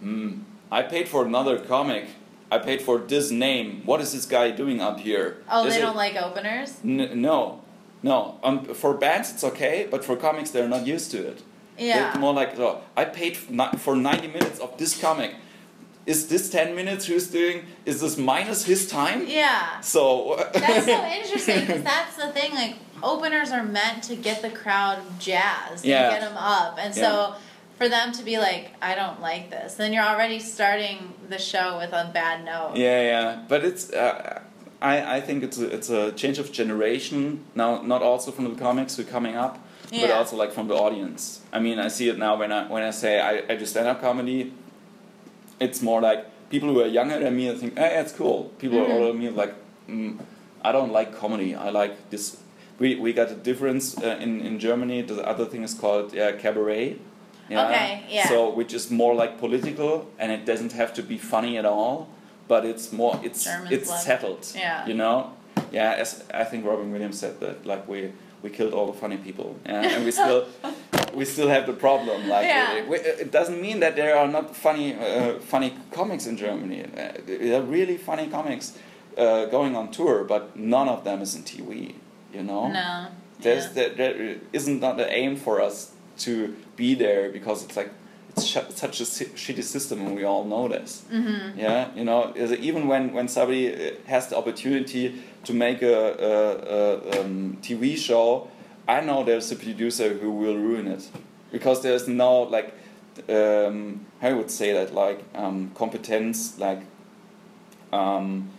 A: hmm, I paid for another comic. I paid for this name. What is this guy doing up here?
B: Oh,
A: Is
B: they
A: it-
B: don't like openers?
A: N- no, no. Um, for bands it's okay, but for comics they're not used to it.
B: Yeah.
A: They're more like, oh, I paid for 90 minutes of this comic. Is this 10 minutes who's doing, is this minus his time?
B: Yeah.
A: So.
B: That's so interesting because that's the thing. Like, openers are meant to get the crowd jazzed
A: Yeah.
B: and get them up. And so for them to be like, I don't like this, then you're already starting the show with a bad note.
A: Yeah, yeah, but it's. Uh, I, I think it's a, it's a change of generation now. Not also from the comics who are coming up, but also like from the audience. I mean, I see it now when I when I say I, I do stand up comedy. It's more like people who are younger than me. I think, hey, it's cool. People
B: Mhm.
A: are older than me like, mm, I don't like comedy. I like this. We, we got a difference uh, in in Germany. The other thing is called yeah, cabaret.
B: Okay, yeah.
A: So which is more like political, and it doesn't have to be funny at all, but it's more it's
B: Germans
A: it's
B: love-
A: settled.
B: Yeah.
A: You know, yeah. As I think Robin Williams said that, like we we killed all the funny people, yeah, and we still we still have the problem. Like
B: Yeah.
A: it, it- it doesn't mean that there are not funny uh, funny comics in Germany. Uh, there are really funny comics uh, going on tour, but none of them is in TV. You know.
B: No.
A: There's
B: yeah.
A: there, there isn't not the aim for us to be there because it's like it's sh- such a si- shitty system and we all know this.
B: Mhm.
A: Yeah, you know, is it- even when when somebody uh, has the opportunity to make a, a, a um, TV show, I know there's a producer who will ruin it because there's no like um, how I would say that like um, competence like um,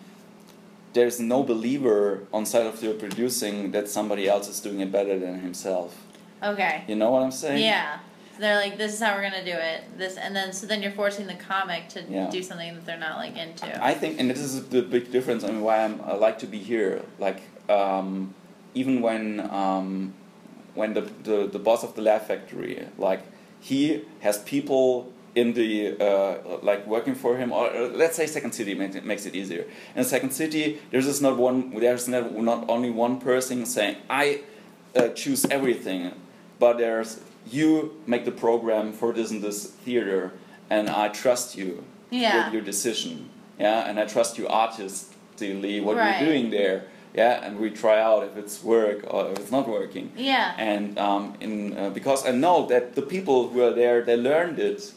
A: there's no believer on side of the producing that somebody else is doing it better than himself.
B: Okay.
A: You know what I'm saying?
B: Yeah. So they're like, this is how we're gonna do it. This, and then so then you're forcing the comic to
A: Yeah.
B: do something that they're not like into.
A: I think, and this is the big difference, and why I'm, I like to be here. Like, um, even when um, when the, the the boss of the Laugh Factory, like, he has people in the uh, like working for him, or uh, let's say Second City makes it, makes it easier. In Second City, there's just not one. There's not, not only one person saying I uh, choose everything, but there's you make the program for this and this theater, and I trust you
B: Yeah.
A: with your decision. Yeah, and I trust you artistically what
B: Right.
A: you're doing there. Yeah, and we try out if it's work or if it's not working.
B: yeah.
A: And um, in uh, because I know that the people who are there, they learned it.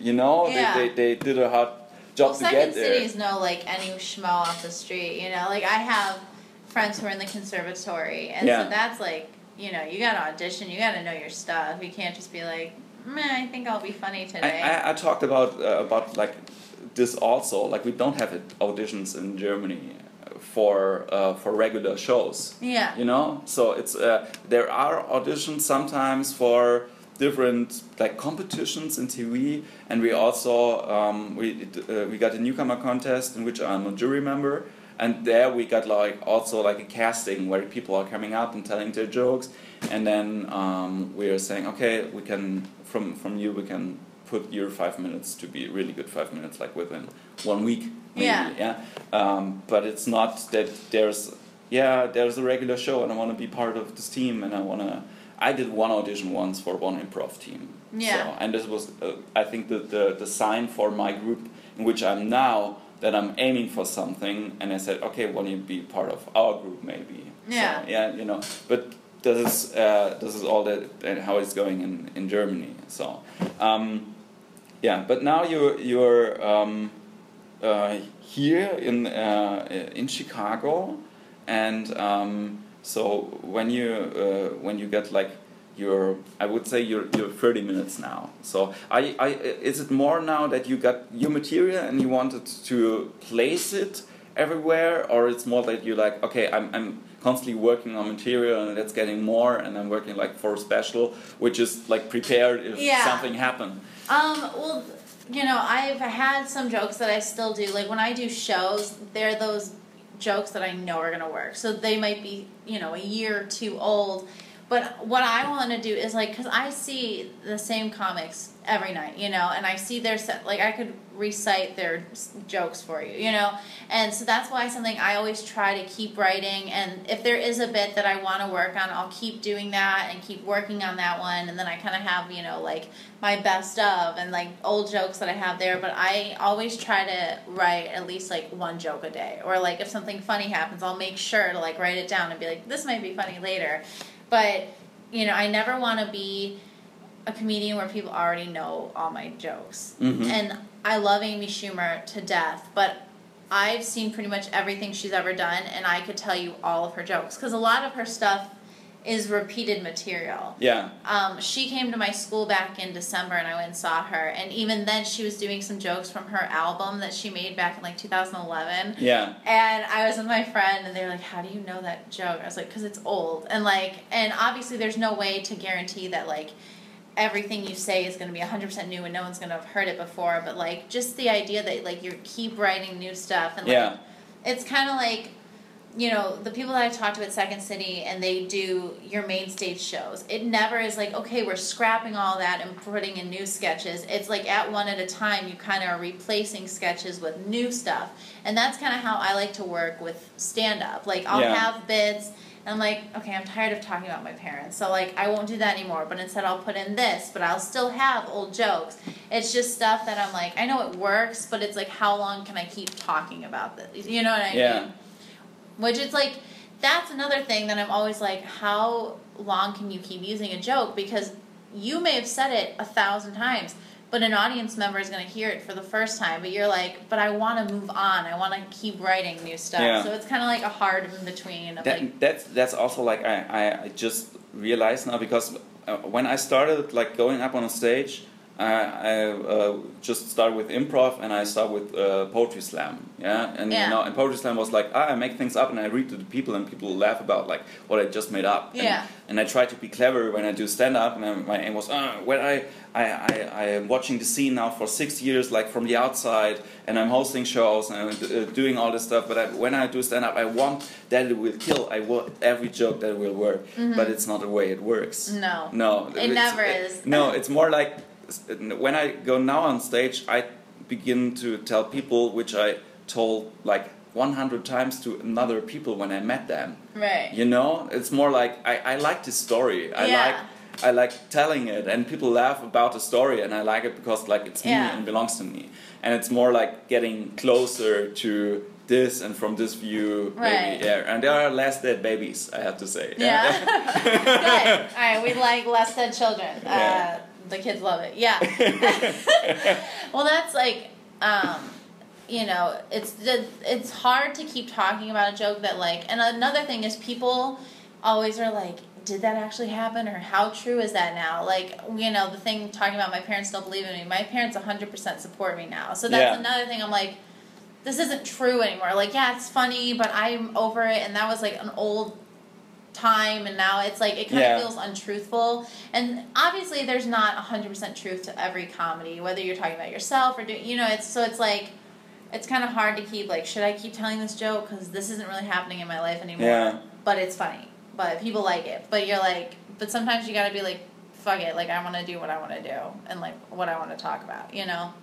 A: You know,
B: Yeah.
A: they, they, they did a hard job
B: well,
A: to
B: Second
A: get there.
B: City's no like any schmo off the street, you know. Like I have friends who are in the conservatory, and
A: Yeah.
B: so that's like, you know, you got to audition, you got to know your stuff. You can't just be like, I think I'll be funny today.
A: I, I talked about uh, about like this also. Like we don't have auditions in Germany for uh, for regular shows.
B: yeah.
A: you know so it's uh, there are auditions sometimes for different like competitions in tv and we also um, we uh, we got a newcomer contest in which i'm a jury member and there we got like also like a casting where people are coming up and telling their jokes and then um, we are saying okay we can from from you we can put your five minutes to be really good five minutes like within one week maybe
B: Yeah.
A: yeah um, but it's not that there's yeah there's a regular show and i want to be part of this team and i want to i did one audition once for one improv team
B: Yeah.
A: so, and this was uh, i think the, the the sign for my group in which i'm now that i'm aiming for something and i said okay want you be part of our group maybe
B: Yeah.
A: so, yeah you know but this is uh, this is all that how it's going in, in Germany. So um, yeah, but now you're you're um, uh, here in uh, in Chicago, and um, so when you uh, when you get like your I would say you're you're 30 minutes now. So I, I is it more now that you got your material and you wanted to place it everywhere, or it's more that you're like okay I'm I'm constantly working on material and it's getting more and I'm working like for a special which is like prepared if
B: Yeah.
A: something happened.
B: Um, well, you know, I've had some jokes that I still do. Like when I do shows, they're those jokes that I know are gonna work. So they might be, you know, a year or two old. But what I want to do is like, cause I see the same comics every night, you know, and I see their set. Like I could recite their jokes for you, you know, and so that's why something I always try to keep writing. And if there is a bit that I want to work on, I'll keep doing that and keep working on that one. And then I kind of have, you know, like my best of and like old jokes that I have there. But I always try to write at least like one joke a day, or like if something funny happens, I'll make sure to like write it down and be like, this might be funny later. But you know, I never want to be a comedian where people already know all my jokes.
A: Mhm.
B: And I love Amy Schumer to death, but I've seen pretty much everything she's ever done, and I could tell you all of her jokes because a lot of her stuff is repeated material.
A: Yeah.
B: Um, she came to my school back in December, and I went and saw her. And even then, she was doing some jokes from her album that she made back in like 2011.
A: Yeah.
B: And I was with my friend, and they were like, "How do you know that joke?" I was like, "Cause it's old." And like, and obviously, there's no way to guarantee that like everything you say is going to be 100% new and no one's going to have heard it before. But like, just the idea that like you keep writing new stuff, and like,
A: Yeah.
B: it's kind of like you know the people that i talked to at second city and they do your main stage shows it never is like okay we're scrapping all that and putting in new sketches. It's like at one at a time you kind of are replacing sketches with new stuff. And that's kind of how i like to work with stand up like i'll
A: Yeah.
B: have bits and i'm like okay i'm tired of talking about my parents. So like i won't do that anymore but instead i'll put in this but i'll still have old jokes. It's just stuff that i'm like i know it works but it's like how long can i keep talking about this? You know what i
A: Yeah.
B: mean which is like, that's another thing that I'm always like, how long can you keep using a joke? Because you may have said it a thousand times. but an audience member is going to hear it for the first time. But you're like, but I want to move on. I want to keep writing new stuff.
A: Yeah.
B: So it's kind of like a hard in between of
A: That,
B: like,
A: that's that's also like I, I, just realized now because uh, when I started like going up on a stage, I, I uh, just start with improv and I start with uh, poetry slam. Yeah, and
B: Yeah.
A: you know, and poetry slam was like ah, I make things up and I read to the people and people laugh about like what I just made up. And,
B: Yeah.
A: And I try to be clever when I do stand up, and I, my aim was ah, when I. I, I, I am watching the scene now for six years, like from the outside, and I'm hosting shows and I'm uh, doing all this stuff. But I, when I do stand up, I want that it will kill. I want every joke that will work, but it's not the way it works.
B: no.
A: No,
B: It never
A: it-
B: is.
A: No, it's more like when I go now on stage, I begin to tell people which I told like 100 times to another people when I met them.
B: Right.
A: You know, it's more like I, I like this story. I
B: Yeah.
A: like I like telling it, and people laugh about the story, and I like it because like it's me and belongs to me. And it's more like getting closer to this and from this view,
B: Right.
A: maybe. Yeah, and there are less dead babies, I have to say.
B: Yeah. Good. All right. We like less dead children.
A: Yeah.
B: Uh, the kids love it. Yeah. well, that's like, um, you know, it's it's hard to keep talking about a joke that like. And another thing is people always are like. Did that actually happen, or how true is that now? Like, you know, the thing talking about my parents don't believe in me. My parents 100% support me now. So that's
A: Yeah.
B: another thing. I'm like, this isn't true anymore. Like, yeah, it's funny, but I'm over it, and that was like an old time, and now it's like it kind
A: Yeah.
B: of feels untruthful. And obviously, there's not 100% truth to every comedy, whether you're talking about yourself or doing you know. It's so it's like it's kind of hard to keep like, should I keep telling this joke because this isn't really happening in my life anymore?
A: Yeah.
B: But it's funny, but people like it. But you're like, but sometimes you got to be like. Fuck it! Like I want to do what I want to do, and like what I want to talk about. You know?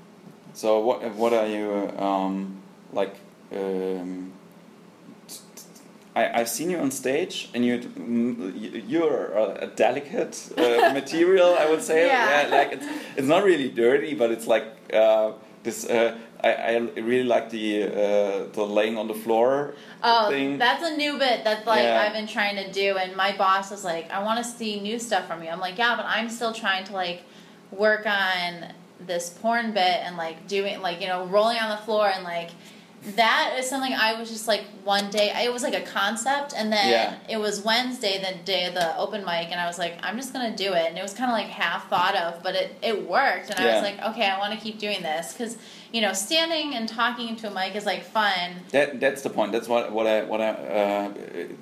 A: So what what are you um, like? Um, I I've seen you on stage, and you you're a delicate uh, material. I would say,
B: Yeah.
A: like it's it's not really dirty, but it's like uh, this. Uh, I, I really like the uh, the laying on the floor
B: Oh,
A: thing.
B: that's a new bit that like
A: Yeah.
B: I've been trying to do, and my boss is like, "I want to see new stuff from you." I'm like, "Yeah, but I'm still trying to like work on this porn bit and like doing like you know rolling on the floor and like that is something I was just like one day it was like a concept and then
A: Yeah.
B: it was Wednesday the day of the open mic and I was like I'm just gonna do it and it was kind of like half thought of but it it worked and I was like okay I want to keep doing this because you know standing and talking into a mic is like fun
A: That that's the point. That's what what I what I. Uh,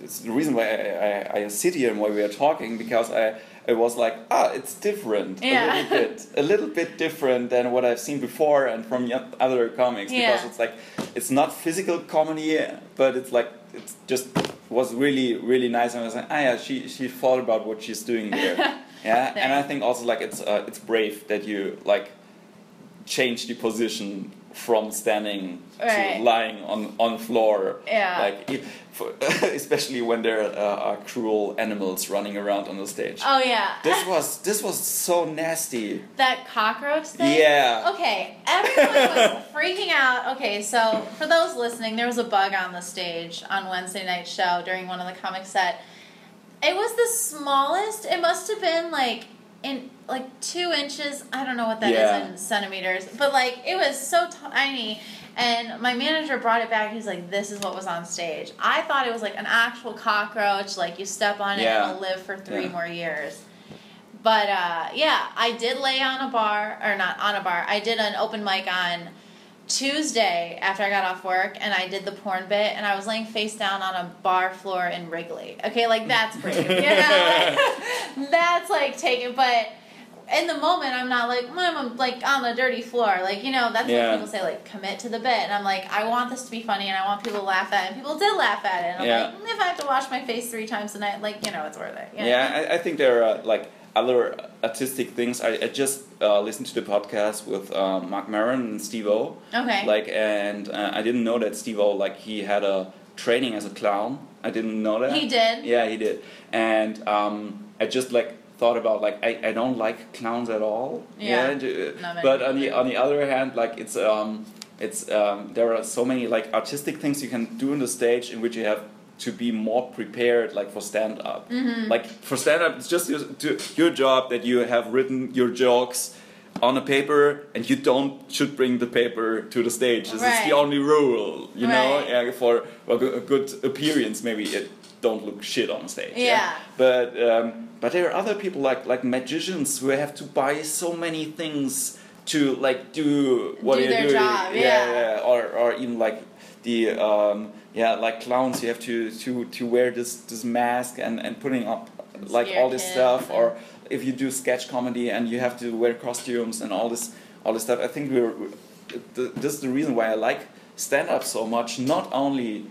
A: it's the reason why I, I, I sit here and why we are talking because I it was like ah it's different
B: Yeah.
A: a little bit a little bit different than what I've seen before and from other comics because
B: Yeah.
A: it's like it's not physical comedy but it's like it's just was really really nice and I was like ah yeah she she thought about what she's doing there yeah and I think also like it's uh, it's brave that you like change the position from standing
B: Right.
A: to lying on on floor
B: Yeah.
A: like if, for, especially when there uh, are cruel animals running around on the stage
B: oh yeah
A: this was this was so nasty
B: that cockroach thing.
A: Yeah.
B: Okay, everyone was freaking out. Okay, so for those listening, there was a bug on the stage on Wednesday night show during one of the comic set. It was the smallest. It must have been like in like two inches. I don't know what that is
A: Yeah.
B: in centimeters, but like it was so tiny. And my manager brought it back. He's like, "This is what was on stage." I thought it was like an actual cockroach. Like you step on it,
A: Yeah.
B: and it'll live for three
A: Yeah.
B: more years. But uh, yeah, I did lay on a bar, or not on a bar. I did an open mic on Tuesday after I got off work, and I did the porn bit, and I was laying face down on a bar floor in Wrigley. Okay, like that's brave, you know? that's like taking, but in the moment, I'm not like, "Mom, I'm like on the dirty floor. Like, you know, that's
A: Yeah.
B: what people say, like, commit to the bit. And I'm like, I want this to be funny, and I want people to laugh at it. And people did laugh at it. And I'm
A: Yeah.
B: like, if I have to wash my face three times a night, like, you know, it's worth it. you know?
A: yeah I, I think there are uh, like other artistic things. I, I just uh, listened to the podcast with uh, Marc Maron and Steve O.
B: Okay.
A: like and uh, I didn't know that Steve O like he had a training as a clown. I didn't know that.
B: He did?
A: yeah he did. And um, I just like thought about like I, I don't like clowns at all.
B: Yeah.
A: and, uh, but on the on the other hand like it's um it's um, there are so many like artistic things you can do on the stage in which you have to be more prepared like for stand up
B: Mm-hmm.
A: like for stand up it's just your, to- your job that you have written your jokes on a paper, and you don't should bring the paper to the stage. This is the only rule, you know, yeah, for a good, appearance. Maybe it don't look shit on stage.
B: Yeah.
A: But um, but there are other people like like magicians who have to buy so many things to like do what
B: Do
A: you're doing.
B: job, yeah.
A: yeah, or or even like the um, yeah like clowns you have to to to wear this this mask and and putting up like all this stuff. or if you do sketch comedy and you have to wear costumes and all this all this stuff i think we're th- this is the reason why i like stand up so much. Not only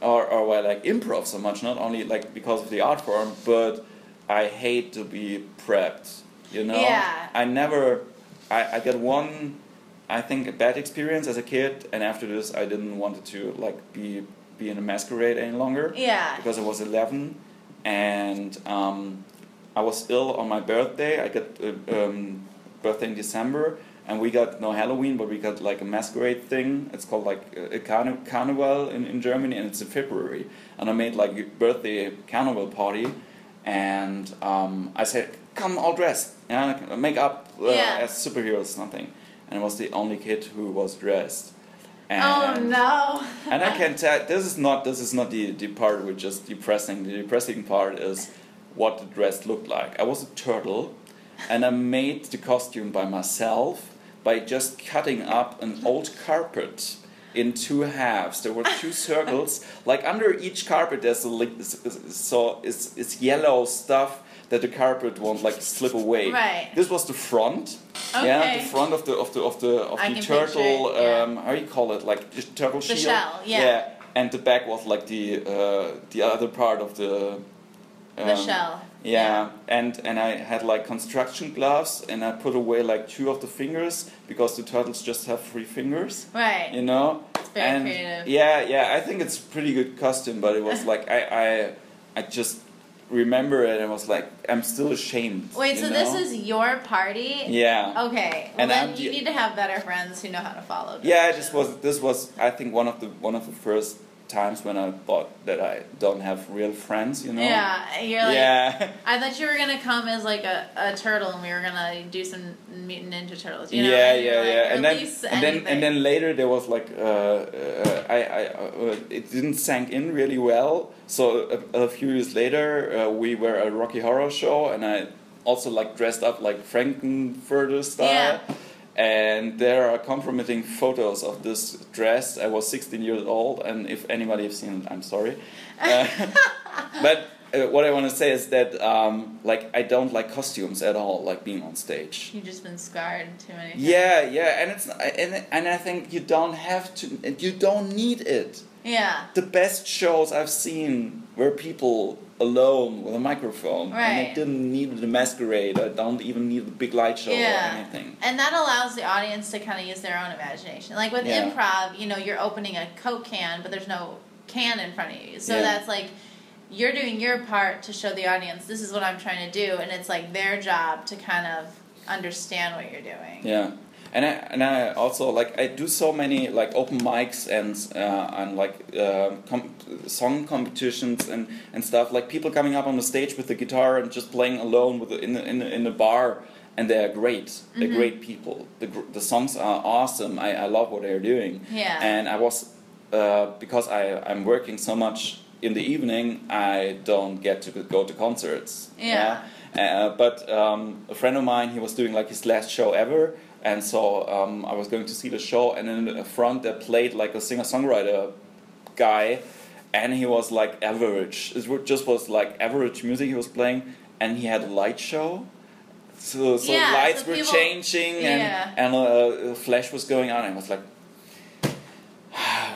A: or, or why i like improv so much not only like because of the art form but i hate to be prepped you know?
B: Yeah.
A: i never i i get one I think a bad experience as a kid, and after this, I didn't want to like be be in a masquerade any longer
B: Yeah.
A: because I was 11, and um, I was ill on my birthday. I got uh, um, birthday in December, and we got no Halloween, but we got like a masquerade thing. It's called like a carni- carnival in, in Germany, and it's in February. And I made like a birthday carnival party, and um, I said, "Come all dressed, yeah, make up uh,
B: Yeah.
A: as superheroes, something." And I was the only kid who was dressed. Oh, and
B: oh no.
A: and I can tell this is not this is not the, the part which is depressing. The depressing part is what the dress looked like. I was a turtle, and I made the costume by myself by just cutting up an old carpet in two halves. There were two circles. Like under each carpet, there's a so it's it's yellow stuff that the carpet won't like slip away.
B: Right.
A: This was the front.
B: Okay.
A: Yeah, the front of the of the of the of
B: I
A: the turtle.
B: it, yeah.
A: um, how you call it? Like the turtle
B: The
A: shield.
B: shell, yeah. yeah.
A: and the back was like the uh, the other part of the.
B: The
A: um,
B: shell.
A: Yeah, and and I had like construction gloves, and I put away like two of the fingers because the turtles just have three fingers.
B: Right.
A: You know.
B: It's very
A: and
B: creative.
A: Yeah, yeah, I think it's pretty good costume, but it was like I I I just remember it and was like I'm still ashamed.
B: Wait, so this is your party?
A: Yeah.
B: Okay. Well,
A: And
B: then
A: I'm
B: you need to have better friends who know how to follow.
A: Yeah,
B: directions.
A: this was this was I think one of the one of the first times when I thought that I don't have real friends, you know.
B: Yeah, you're like.
A: yeah.
B: I thought you were gonna come as like a, a turtle, and we were gonna do some mutant ninja turtles. You know?
A: yeah,
B: and
A: yeah,
B: like,
A: yeah, and then and then and then later there was like uh, uh, I I uh, it didn't sank in really well. So a, a few years later, uh, we were a Rocky Horror Show, and I also like dressed up like Frank-N-Furter style.
B: Yeah.
A: And there are compromising photos of this dress. I was 16 years old, and if anybody has seen it, I'm sorry. Uh, but uh, what I want to say is that, um, like, I don't like costumes at all, like being on stage.
B: You've just been scarred too many times.
A: Yeah, yeah, and it's and and I think you don't have to, you don't need it.
B: Yeah.
A: The best shows I've seen were people alone with a microphone, and
B: Right.
A: they didn't need the masquerade. I don't even need a big light show
B: Yeah.
A: or anything.
B: And that allows the audience to kind of use their own imagination. Like with
A: Yeah.
B: improv, you know, you're opening a Coke can, but there's no can in front of you. So
A: Yeah.
B: that's like you're doing your part to show the audience this is what I'm trying to do, and it's like their job to kind of understand what you're doing.
A: Yeah, and I and I also like I do so many like open mics and uh, and like uh, com- song competitions and and stuff. Like people coming up on the stage with the guitar and just playing alone with the, in the, in the, in the bar, and they're great. They're
B: Mhm.
A: great people. The gr- the songs are awesome. I, I love what they're doing.
B: Yeah.
A: And I was uh, because I I'm working so much in the evening. I don't get to go to concerts.
B: Yeah.
A: Uh, but um, a friend of mine, he was doing like his last show ever, and so um, I was going to see the show, and in the front there played like a singer-songwriter guy, and he was like average. It just was like average music he was playing, and he had a light show. So, so
B: Yeah,
A: lights
B: so
A: were
B: people-
A: changing and
B: Yeah.
A: and uh, a flash was going on. And I was like,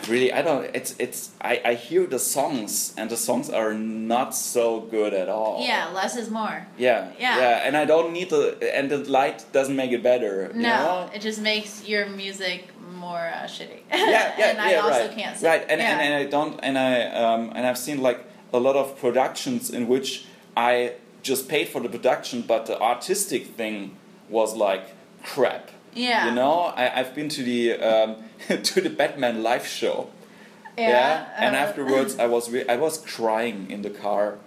A: really, I don't. It's it's. I, I hear the songs and the songs are not so good at all.
B: Yeah, less is more.
A: Yeah,
B: Yeah.
A: yeah, and I don't need the and the light doesn't make it better. you
B: No,
A: know?
B: it just makes your music more uh, shitty.
A: yeah, yeah,
B: and I
A: yeah,
B: also
A: right,
B: can't sing.
A: right, and,
B: yeah.
A: and and I don't, and I um and I've seen like a lot of productions in which I just paid for the production, but the artistic thing was like crap.
B: Yeah.
A: You know, I, I've been to the um, to the Batman live show.
B: Yeah.
A: and
B: uh,
A: afterwards I was re- I was crying in the car.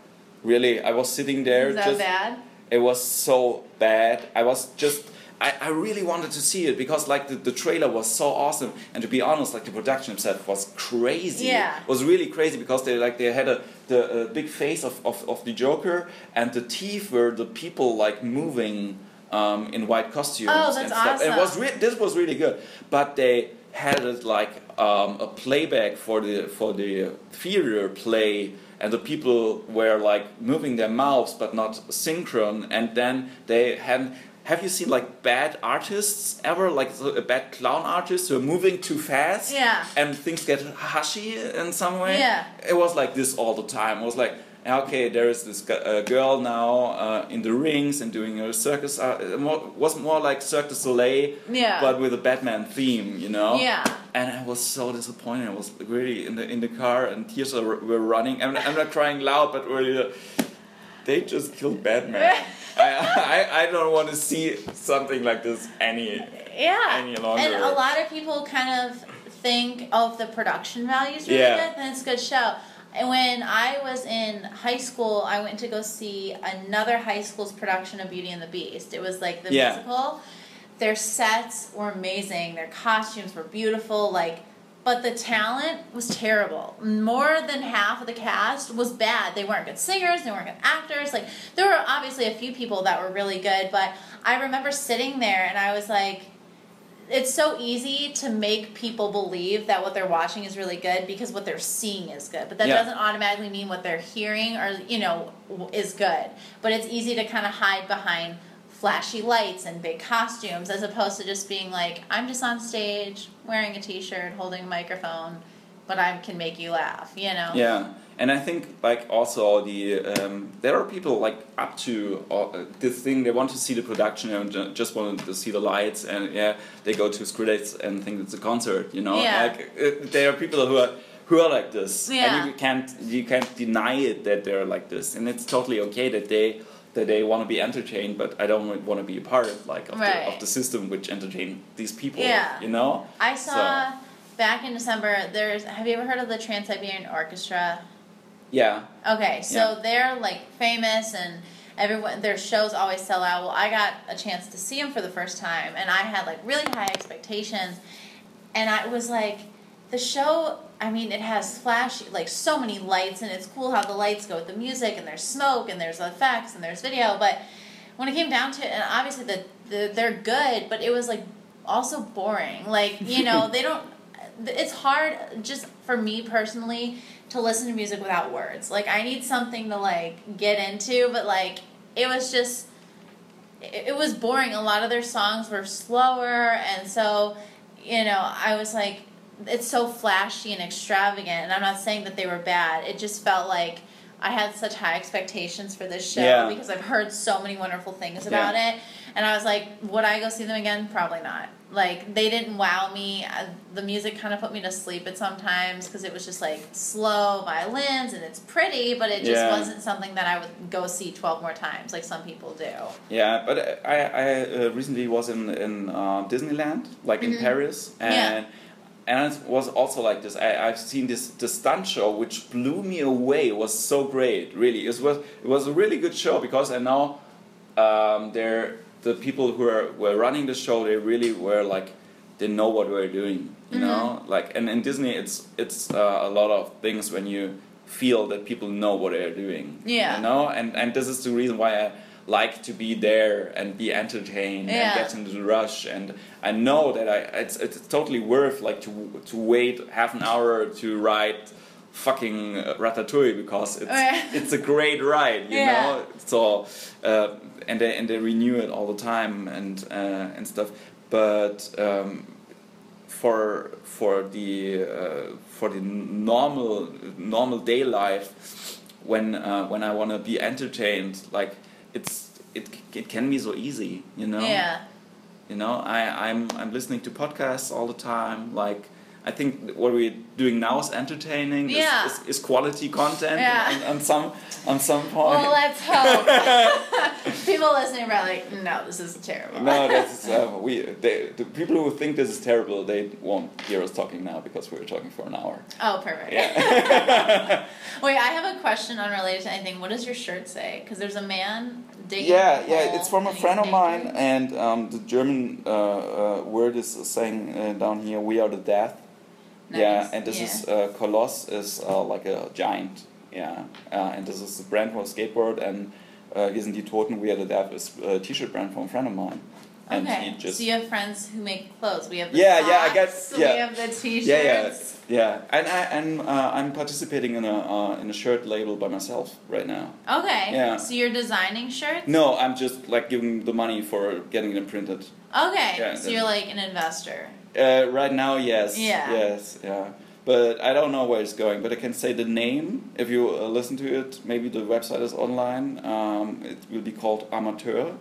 A: Really, I was sitting there
B: that
A: just
B: bad?
A: It was so bad. I was just. I, I really wanted to see it because like the, the trailer was so awesome and to be honest like the production itself was crazy
B: Yeah.
A: it was really crazy because they like they had a the big face of, of, of the Joker and the teeth were the people like moving um, in white costumes
B: Oh, that's
A: and stuff. And it was this was really good. But they had it like um, a playback for the for the theater play and the people were like moving their mouths but not synchron. And then they had have you seen like bad artists ever? Like a bad clown artist who are moving too fast
B: Yeah.
A: and things get hushy in some way?
B: Yeah.
A: it was like this all the time. It was like okay there is this uh, girl now uh, in the rings and doing a circus uh, more, was more like Cirque du Soleil
B: Yeah.
A: but with a Batman theme you know
B: Yeah.
A: and I was so disappointed. I was really in the in the car, and tears are, were running. I'm, I'm not crying loud, but really, they just killed Batman. I, I I don't want to see something like this any.
B: Yeah.
A: any longer.
B: And a lot of people kind of think, of the production values really
A: Yeah.
B: good, then it's a good show. And when I was in high school, I went to go see another high school's production of Beauty and the Beast. It was like the
A: Yeah.
B: musical. Their sets were amazing. Their costumes were beautiful. Like, but the talent was terrible. More than half of the cast was bad. They weren't good singers. They weren't good actors. Like, there were obviously a few people that were really good, but I remember sitting there and I was like, it's so easy to make people believe that what they're watching is really good because what they're seeing is good. But that
A: Yeah.
B: doesn't automatically mean what they're hearing or you know is good. But it's easy to kind of hide behind flashy lights and big costumes as opposed to just being like i'm just on stage wearing a t-shirt holding a microphone but i can make you laugh you know?
A: Yeah, and I think like also the um, there are people like up to uh, this thing. They want to see the production and just want to see the lights, and yeah, they go to Skrillex and think it's a concert. You know,
B: Yeah.
A: like uh, there are people who are who are like this,
B: Yeah.
A: and you can't you can't deny it that they're like this, and it's totally okay that they. That they want to be entertained, but I don't want to be a part of like of, the, of the system which entertain these people.
B: Yeah.
A: you know.
B: i saw back in december there's have you ever heard of the trans-siberian orchestra
A: Yeah,
B: Okay, so
A: Yeah.
B: they're like famous and everyone their shows always sell out. Well, I got a chance to see them for the first time and I had like really high expectations and I was like the show I mean it has flash like so many lights and it's cool how the lights go with the music and there's smoke and there's effects and there's video, but when it came down to it and obviously the, the they're good, but it was like also boring. Like, you know, they don't it's hard just for me personally to listen to music without words. Like I need something to like get into, but like it was just it, it was boring. A lot of their songs were slower and so you know, I was like it's so flashy and extravagant and I'm not saying that they were bad. It just felt like I had such high expectations for this show
A: Yeah.
B: because I've heard so many wonderful things about it. And I was like, would I go see them again? Probably not. Like, they didn't wow me. Uh, The music kind of put me to sleep at sometimes because it was just like slow violins and it's pretty, but it just
A: Yeah.
B: wasn't something that I would go see 12 more times like some people do.
A: Yeah, but I, I uh, recently was in in uh, Disneyland, like in
B: Mhm.
A: Paris, and
B: Yeah.
A: and it was also like this. I, I've seen this the stunt show, which blew me away. It was so great, really. It was it was a really good show because I know um, they're the people who are, were running the show. They really were like they know what we're doing, you know. Like and in Disney, it's it's uh, a lot of things when you feel that people know what they're doing.
B: Yeah.
A: You know, and and this is the reason why I like to be there and be entertained
B: Yeah.
A: and get into the rush. And I know that I it's it's totally worth like to to wait half an hour to ride fucking uh, Ratatouille because it's
B: Yeah.
A: it's a great ride, you
B: Yeah.
A: know. So uh, and they and they renew it all the time and uh, and stuff. But um, for for the uh, for the normal normal day life when uh, when I want to be entertained like it's it, it can be so easy you know
B: Yeah.
A: you know I I'm I'm listening to podcasts all the time like I think what we're doing now is entertaining is-
B: Yeah.
A: is, is, quality content
B: Yeah.
A: on, on some on some point
B: Well, let's hope. People listening are like, no, this is terrible.
A: No, that's uh, we. They, the people who think this is terrible, they won't hear us talking now because we were talking for an hour.
B: Oh, perfect.
A: Yeah.
B: Wait, I have a question unrelated to anything. What does your shirt say? Because there's a man digging.
A: yeah, yeah. It's from a friend of mine, and um, the German uh, uh, word is saying uh, down here, "We are the death." Yeah, and this
B: Yeah.
A: is uh, Coloss is uh, like a giant. Yeah, uh, and this is the brand for skateboard, and uh, Wir sind die Toten, We are the Death is a T-shirt brand from a friend of mine. And
B: okay,
A: he just
B: so you have friends who make clothes. We have the
A: Yeah, yeah, I
B: socks,
A: guess-
B: We
A: yeah.
B: have the t-shirts.
A: Yeah, yeah, yeah, and I and uh, I'm participating in a uh, in a shirt label by myself right now.
B: Okay.
A: Yeah.
B: So you're designing shirts.
A: No, I'm just like giving the money for getting them printed.
B: Okay.
A: Yeah,
B: so you're like an investor.
A: Uh, right now, yes,
B: Yeah.
A: yes, yeah. But I don't know where it's going. But I can say the name if you uh, listen to it. Maybe the website is online. Um, it will be called Amateur.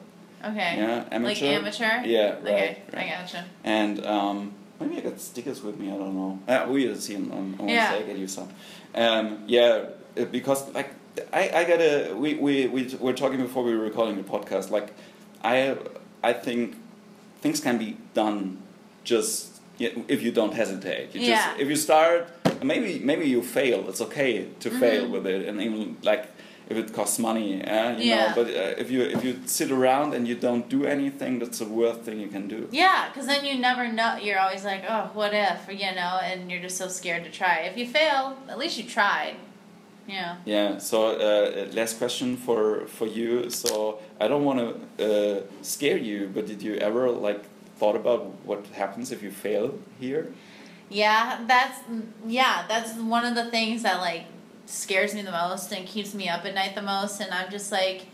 B: Okay.
A: Yeah, amateur.
B: Like amateur.
A: Yeah,
B: Okay,
A: right,
B: I gotcha.
A: And um, maybe I got stickers with me. I don't know. Uh, we will see. On, on
B: Yeah.
A: Wednesday. I get you some. Um, yeah, uh, because like I, I gotta. We we we were talking before we were recording the podcast. Like I I think things can be done just if you don't hesitate. You
B: Yeah.
A: just if you start. Maybe maybe you fail. It's okay to fail
B: Mhm.
A: with it, and even like if it costs money, uh, you
B: Yeah.
A: know. But uh, if you if you sit around and you don't do anything, that's the worst thing you can do.
B: Yeah, because then you never know. You're always like, oh, what if, you know, and you're just so scared to try. If you fail, at least you tried. Yeah.
A: Yeah. So uh, last question for for you. So I don't want to uh, scare you, but did you ever like thought about what happens if you fail here?
B: Yeah, that's yeah, that's one of the things that like scares me the most and keeps me up at night the most and I'm just like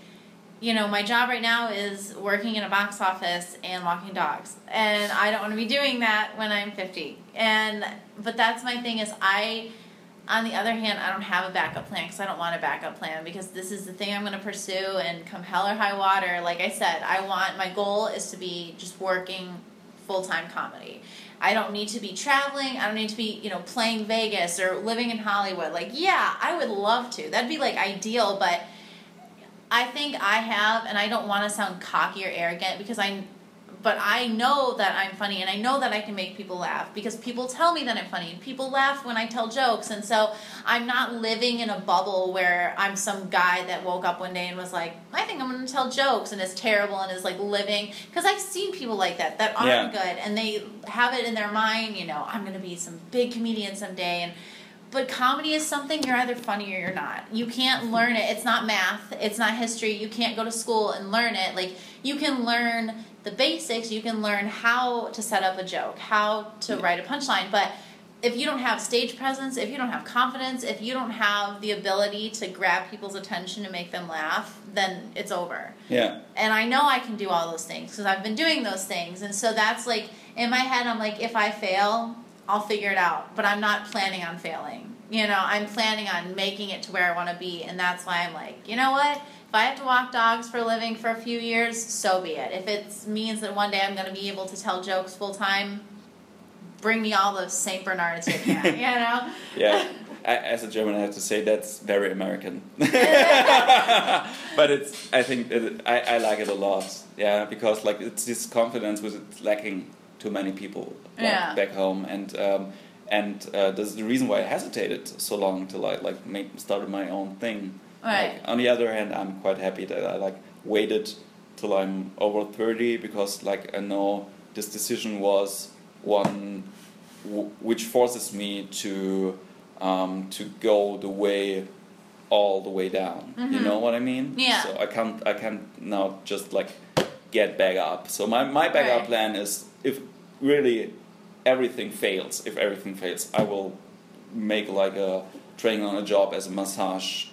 B: you know, my job right now is working in a box office and walking dogs. And I don't want to be doing that when I'm 50. And but that's my thing is I on the other hand, I don't have a backup plan because I don't want a backup plan because this is the thing I'm going to pursue and come hell or high water. Like I said, I want my goal is to be just working full time comedy. I don't need to be traveling. I don't need to be, you know, playing Vegas or living in Hollywood. Like, yeah, I would love to. That'd be like ideal, but I think I have, and I don't want to sound cocky or arrogant because I, but I know that I'm funny and I know that I can make people laugh because people tell me that I'm funny and people laugh when I tell jokes. And so I'm not living in a bubble where I'm some guy that woke up one day and was like, I think I'm going to tell jokes and is terrible and is like living. Because I've seen people like that that aren't
A: Yeah.
B: good and they have it in their mind, you know, I'm going to be some big comedian someday. And but comedy is something you're either funny or you're not. You can't learn it. It's not math. It's not history. You can't go to school and learn it. Like you can learn the basics. You can learn how to set up a joke, how to write a punchline. But if you don't have stage presence, if you don't have confidence, if you don't have the ability to grab people's attention and make them laugh, then it's over
A: Yeah.
B: and I know I can do all those things because I've been doing those things. And so that's like in my head, I'm like, if I fail, I'll figure it out. But I'm not planning on failing. You know, I'm planning on making it to where I want to be, and that's why I'm like, you know what? If I have to walk dogs for a living for a few years, so be it. If it means that one day I'm going to be able to tell jokes full time, bring me all the Saint Bernards you can. you know?
A: Yeah. As a German, I have to say that's very American. but it's, I think, it, I, I like it a lot. Yeah, because like it's this confidence which it's lacking to many people like,
B: Yeah.
A: back home, and um, and uh, this is the reason why I hesitated so long to like like make started my own thing.
B: Right.
A: Like, on the other hand, I'm quite happy that I like waited till I'm over thirty because like I know this decision was one w- which forces me to um, to go the way all the way down. You
B: Mhm.
A: know what I mean?
B: Yeah.
A: So I can't I can't now just like get back up. So my my backup
B: Right.
A: plan is if really everything fails, if everything fails, I will make like a training on a job as a massage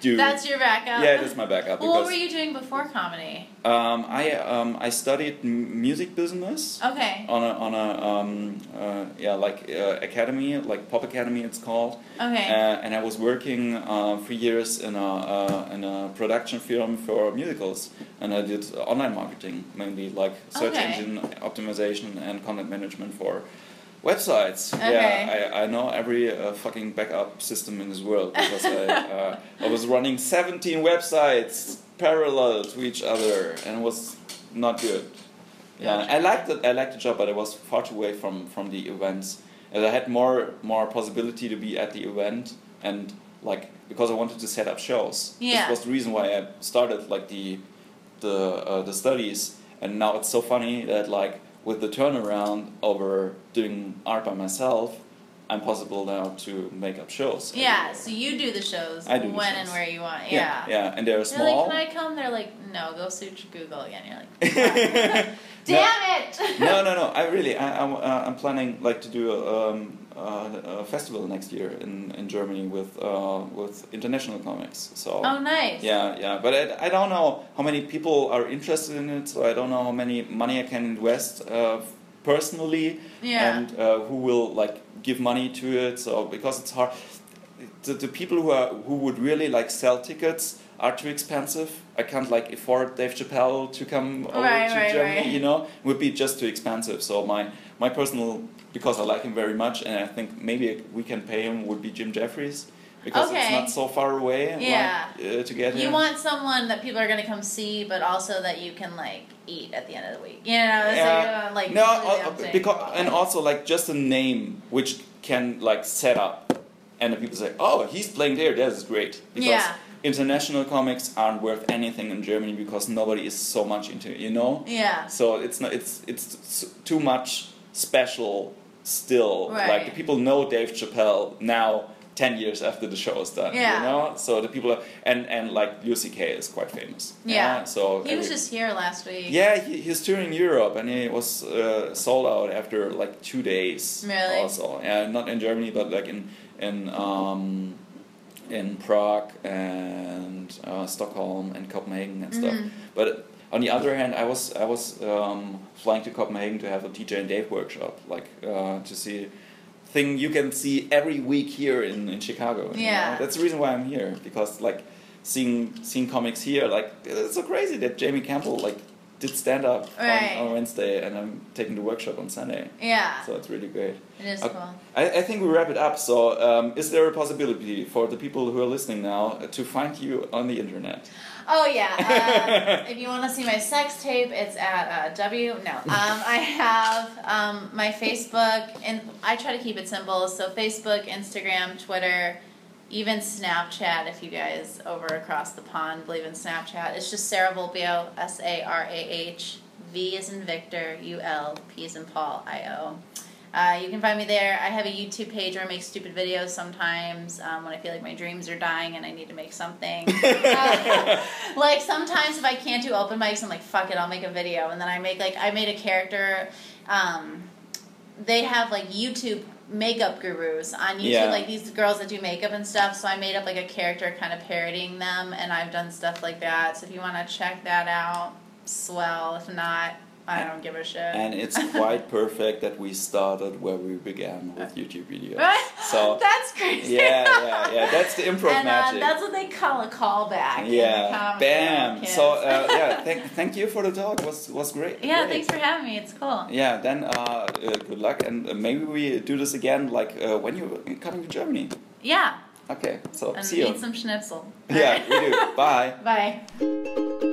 A: dude.
B: That's your backup.
A: yeah, that's my backup
B: Well, what were you doing before comedy?
A: um, I um, I studied m- music business
B: Okay.
A: on a on a um, uh, yeah like uh, academy like pop academy it's called
B: Okay.
A: uh, and I was working uh, for years in a uh, in a production firm for musicals and I did online marketing mainly like search
B: Okay.
A: engine optimization and content management for Websites.
B: Okay.
A: Yeah, I, I know every uh, fucking backup system in this world because I, uh, I was running 17 websites parallel to each other and it was not good. Yeah,
B: Gotcha.
A: I liked it. I liked the job, but I was far too away from from the events. And I had more more possibility to be at the event and like because I wanted to set up shows.
B: Yeah.
A: This was the reason why I started like the the uh, the studies. And now it's so funny that like with the turnaround over doing art by myself, I'm possible now to make up shows.
B: Yeah, so you do the shows
A: I do
B: when and where you want.
A: Yeah,
B: Yeah.
A: yeah, and they're
B: They're
A: small.
B: like, can I come? They're like, no, go search Google again. You're like, damn it!
A: no, no, no. I really, I, I'm, uh, I'm planning like to do a, um, uh, a festival next year in, in Germany with uh, with international comics. So
B: Oh, nice.
A: yeah, yeah. But I, I don't know how many people are interested in it. So I don't know how many money I can invest uh, personally,
B: Yeah.
A: and uh, who will like give money to it. So because it's hard, the, the people who are who would really like sell tickets are too expensive. I can't like afford Dave Chappelle to come over
B: Right,
A: to
B: right,
A: Germany.
B: right.
A: You know, it would be just too expensive. So my my personal because I like him very much, and I think maybe we can pay him would be Jim Jeffries because it's not so far away.
B: Yeah.
A: like, uh, to get
B: You
A: him.
B: want someone that people are going to come see, but also that you can like eat at the end of the week. You know,
A: Yeah.
B: you like
A: no, uh, because and also like just a name which can like set up, and the people say, "Oh, he's playing there. That is great." Because
B: Yeah.
A: international comics aren't worth anything in Germany because nobody is so much into it. You know.
B: yeah,
A: So it's not. It's it's too much special still. Like the people know Dave Chappelle now. Ten years after the show is done,
B: Yeah.
A: you know. So the people are, and and like Louis C.K. is quite famous.
B: Yeah.
A: So
B: he was
A: every-
B: just here last week.
A: yeah, he, he's touring Europe and he was uh, sold out after like two days.
B: Really?
A: Also, yeah, not in Germany, but like in in um, in Prague and uh, Stockholm and Copenhagen and stuff.
B: Mhm.
A: But on the other hand, I was I was um, flying to Copenhagen to have a TJ and Dave workshop, like uh, to see thing you can see every week here in, in Chicago.
B: Yeah.
A: know? that's the reason why I'm here because like seeing seeing comics here, like it's so crazy that Jamie Campbell like did stand up
B: Right.
A: on, on Wednesday, and I'm taking the workshop on Sunday.
B: Yeah,
A: So it's really great.
B: it is
A: Uh,
B: cool.
A: I, I think we wrap it up. So, um, is there a possibility for the people who are listening now to find you on the internet?
B: Oh yeah. Uh, if you want to see my sex tape, it's at uh, W. No, um, I have um, my Facebook, and I try to keep it simple. So Facebook, Instagram, Twitter, even Snapchat. If you guys over across the pond believe in Snapchat, it's just Sarah Vulpio. S A R A H. V is in Victor. U L. P is in Paul. I O. Uh, you can find me there. I have a YouTube page where I make stupid videos sometimes um, when I feel like my dreams are dying and I need to make something. Uh, like sometimes if I can't do open mics, I'm like, fuck it, I'll make a video. And then I make like, I made a character. Um, they have like YouTube makeup gurus on YouTube,
A: Yeah.
B: like these girls that do makeup and stuff. So I made up like a character kind of parodying them, and I've done stuff like that. So if you want to check that out, swell. If not, I don't give a shit.
A: And it's quite perfect that we started where we began with YouTube videos. So
B: that's crazy.
A: yeah, yeah, yeah. That's the improv
B: and uh,
A: magic.
B: that's what they call a callback. in
A: yeah, bam. So uh, yeah, thank, thank you for the talk. It was was great.
B: yeah,
A: great.
B: thanks for having me. It's cool.
A: Yeah, then uh, uh, good luck, and uh, maybe we do this again, like uh, when you're coming to Germany.
B: Yeah,
A: Okay, so
B: and
A: see you.
B: eat some schnitzel.
A: Yeah, we do. Bye.
B: Bye.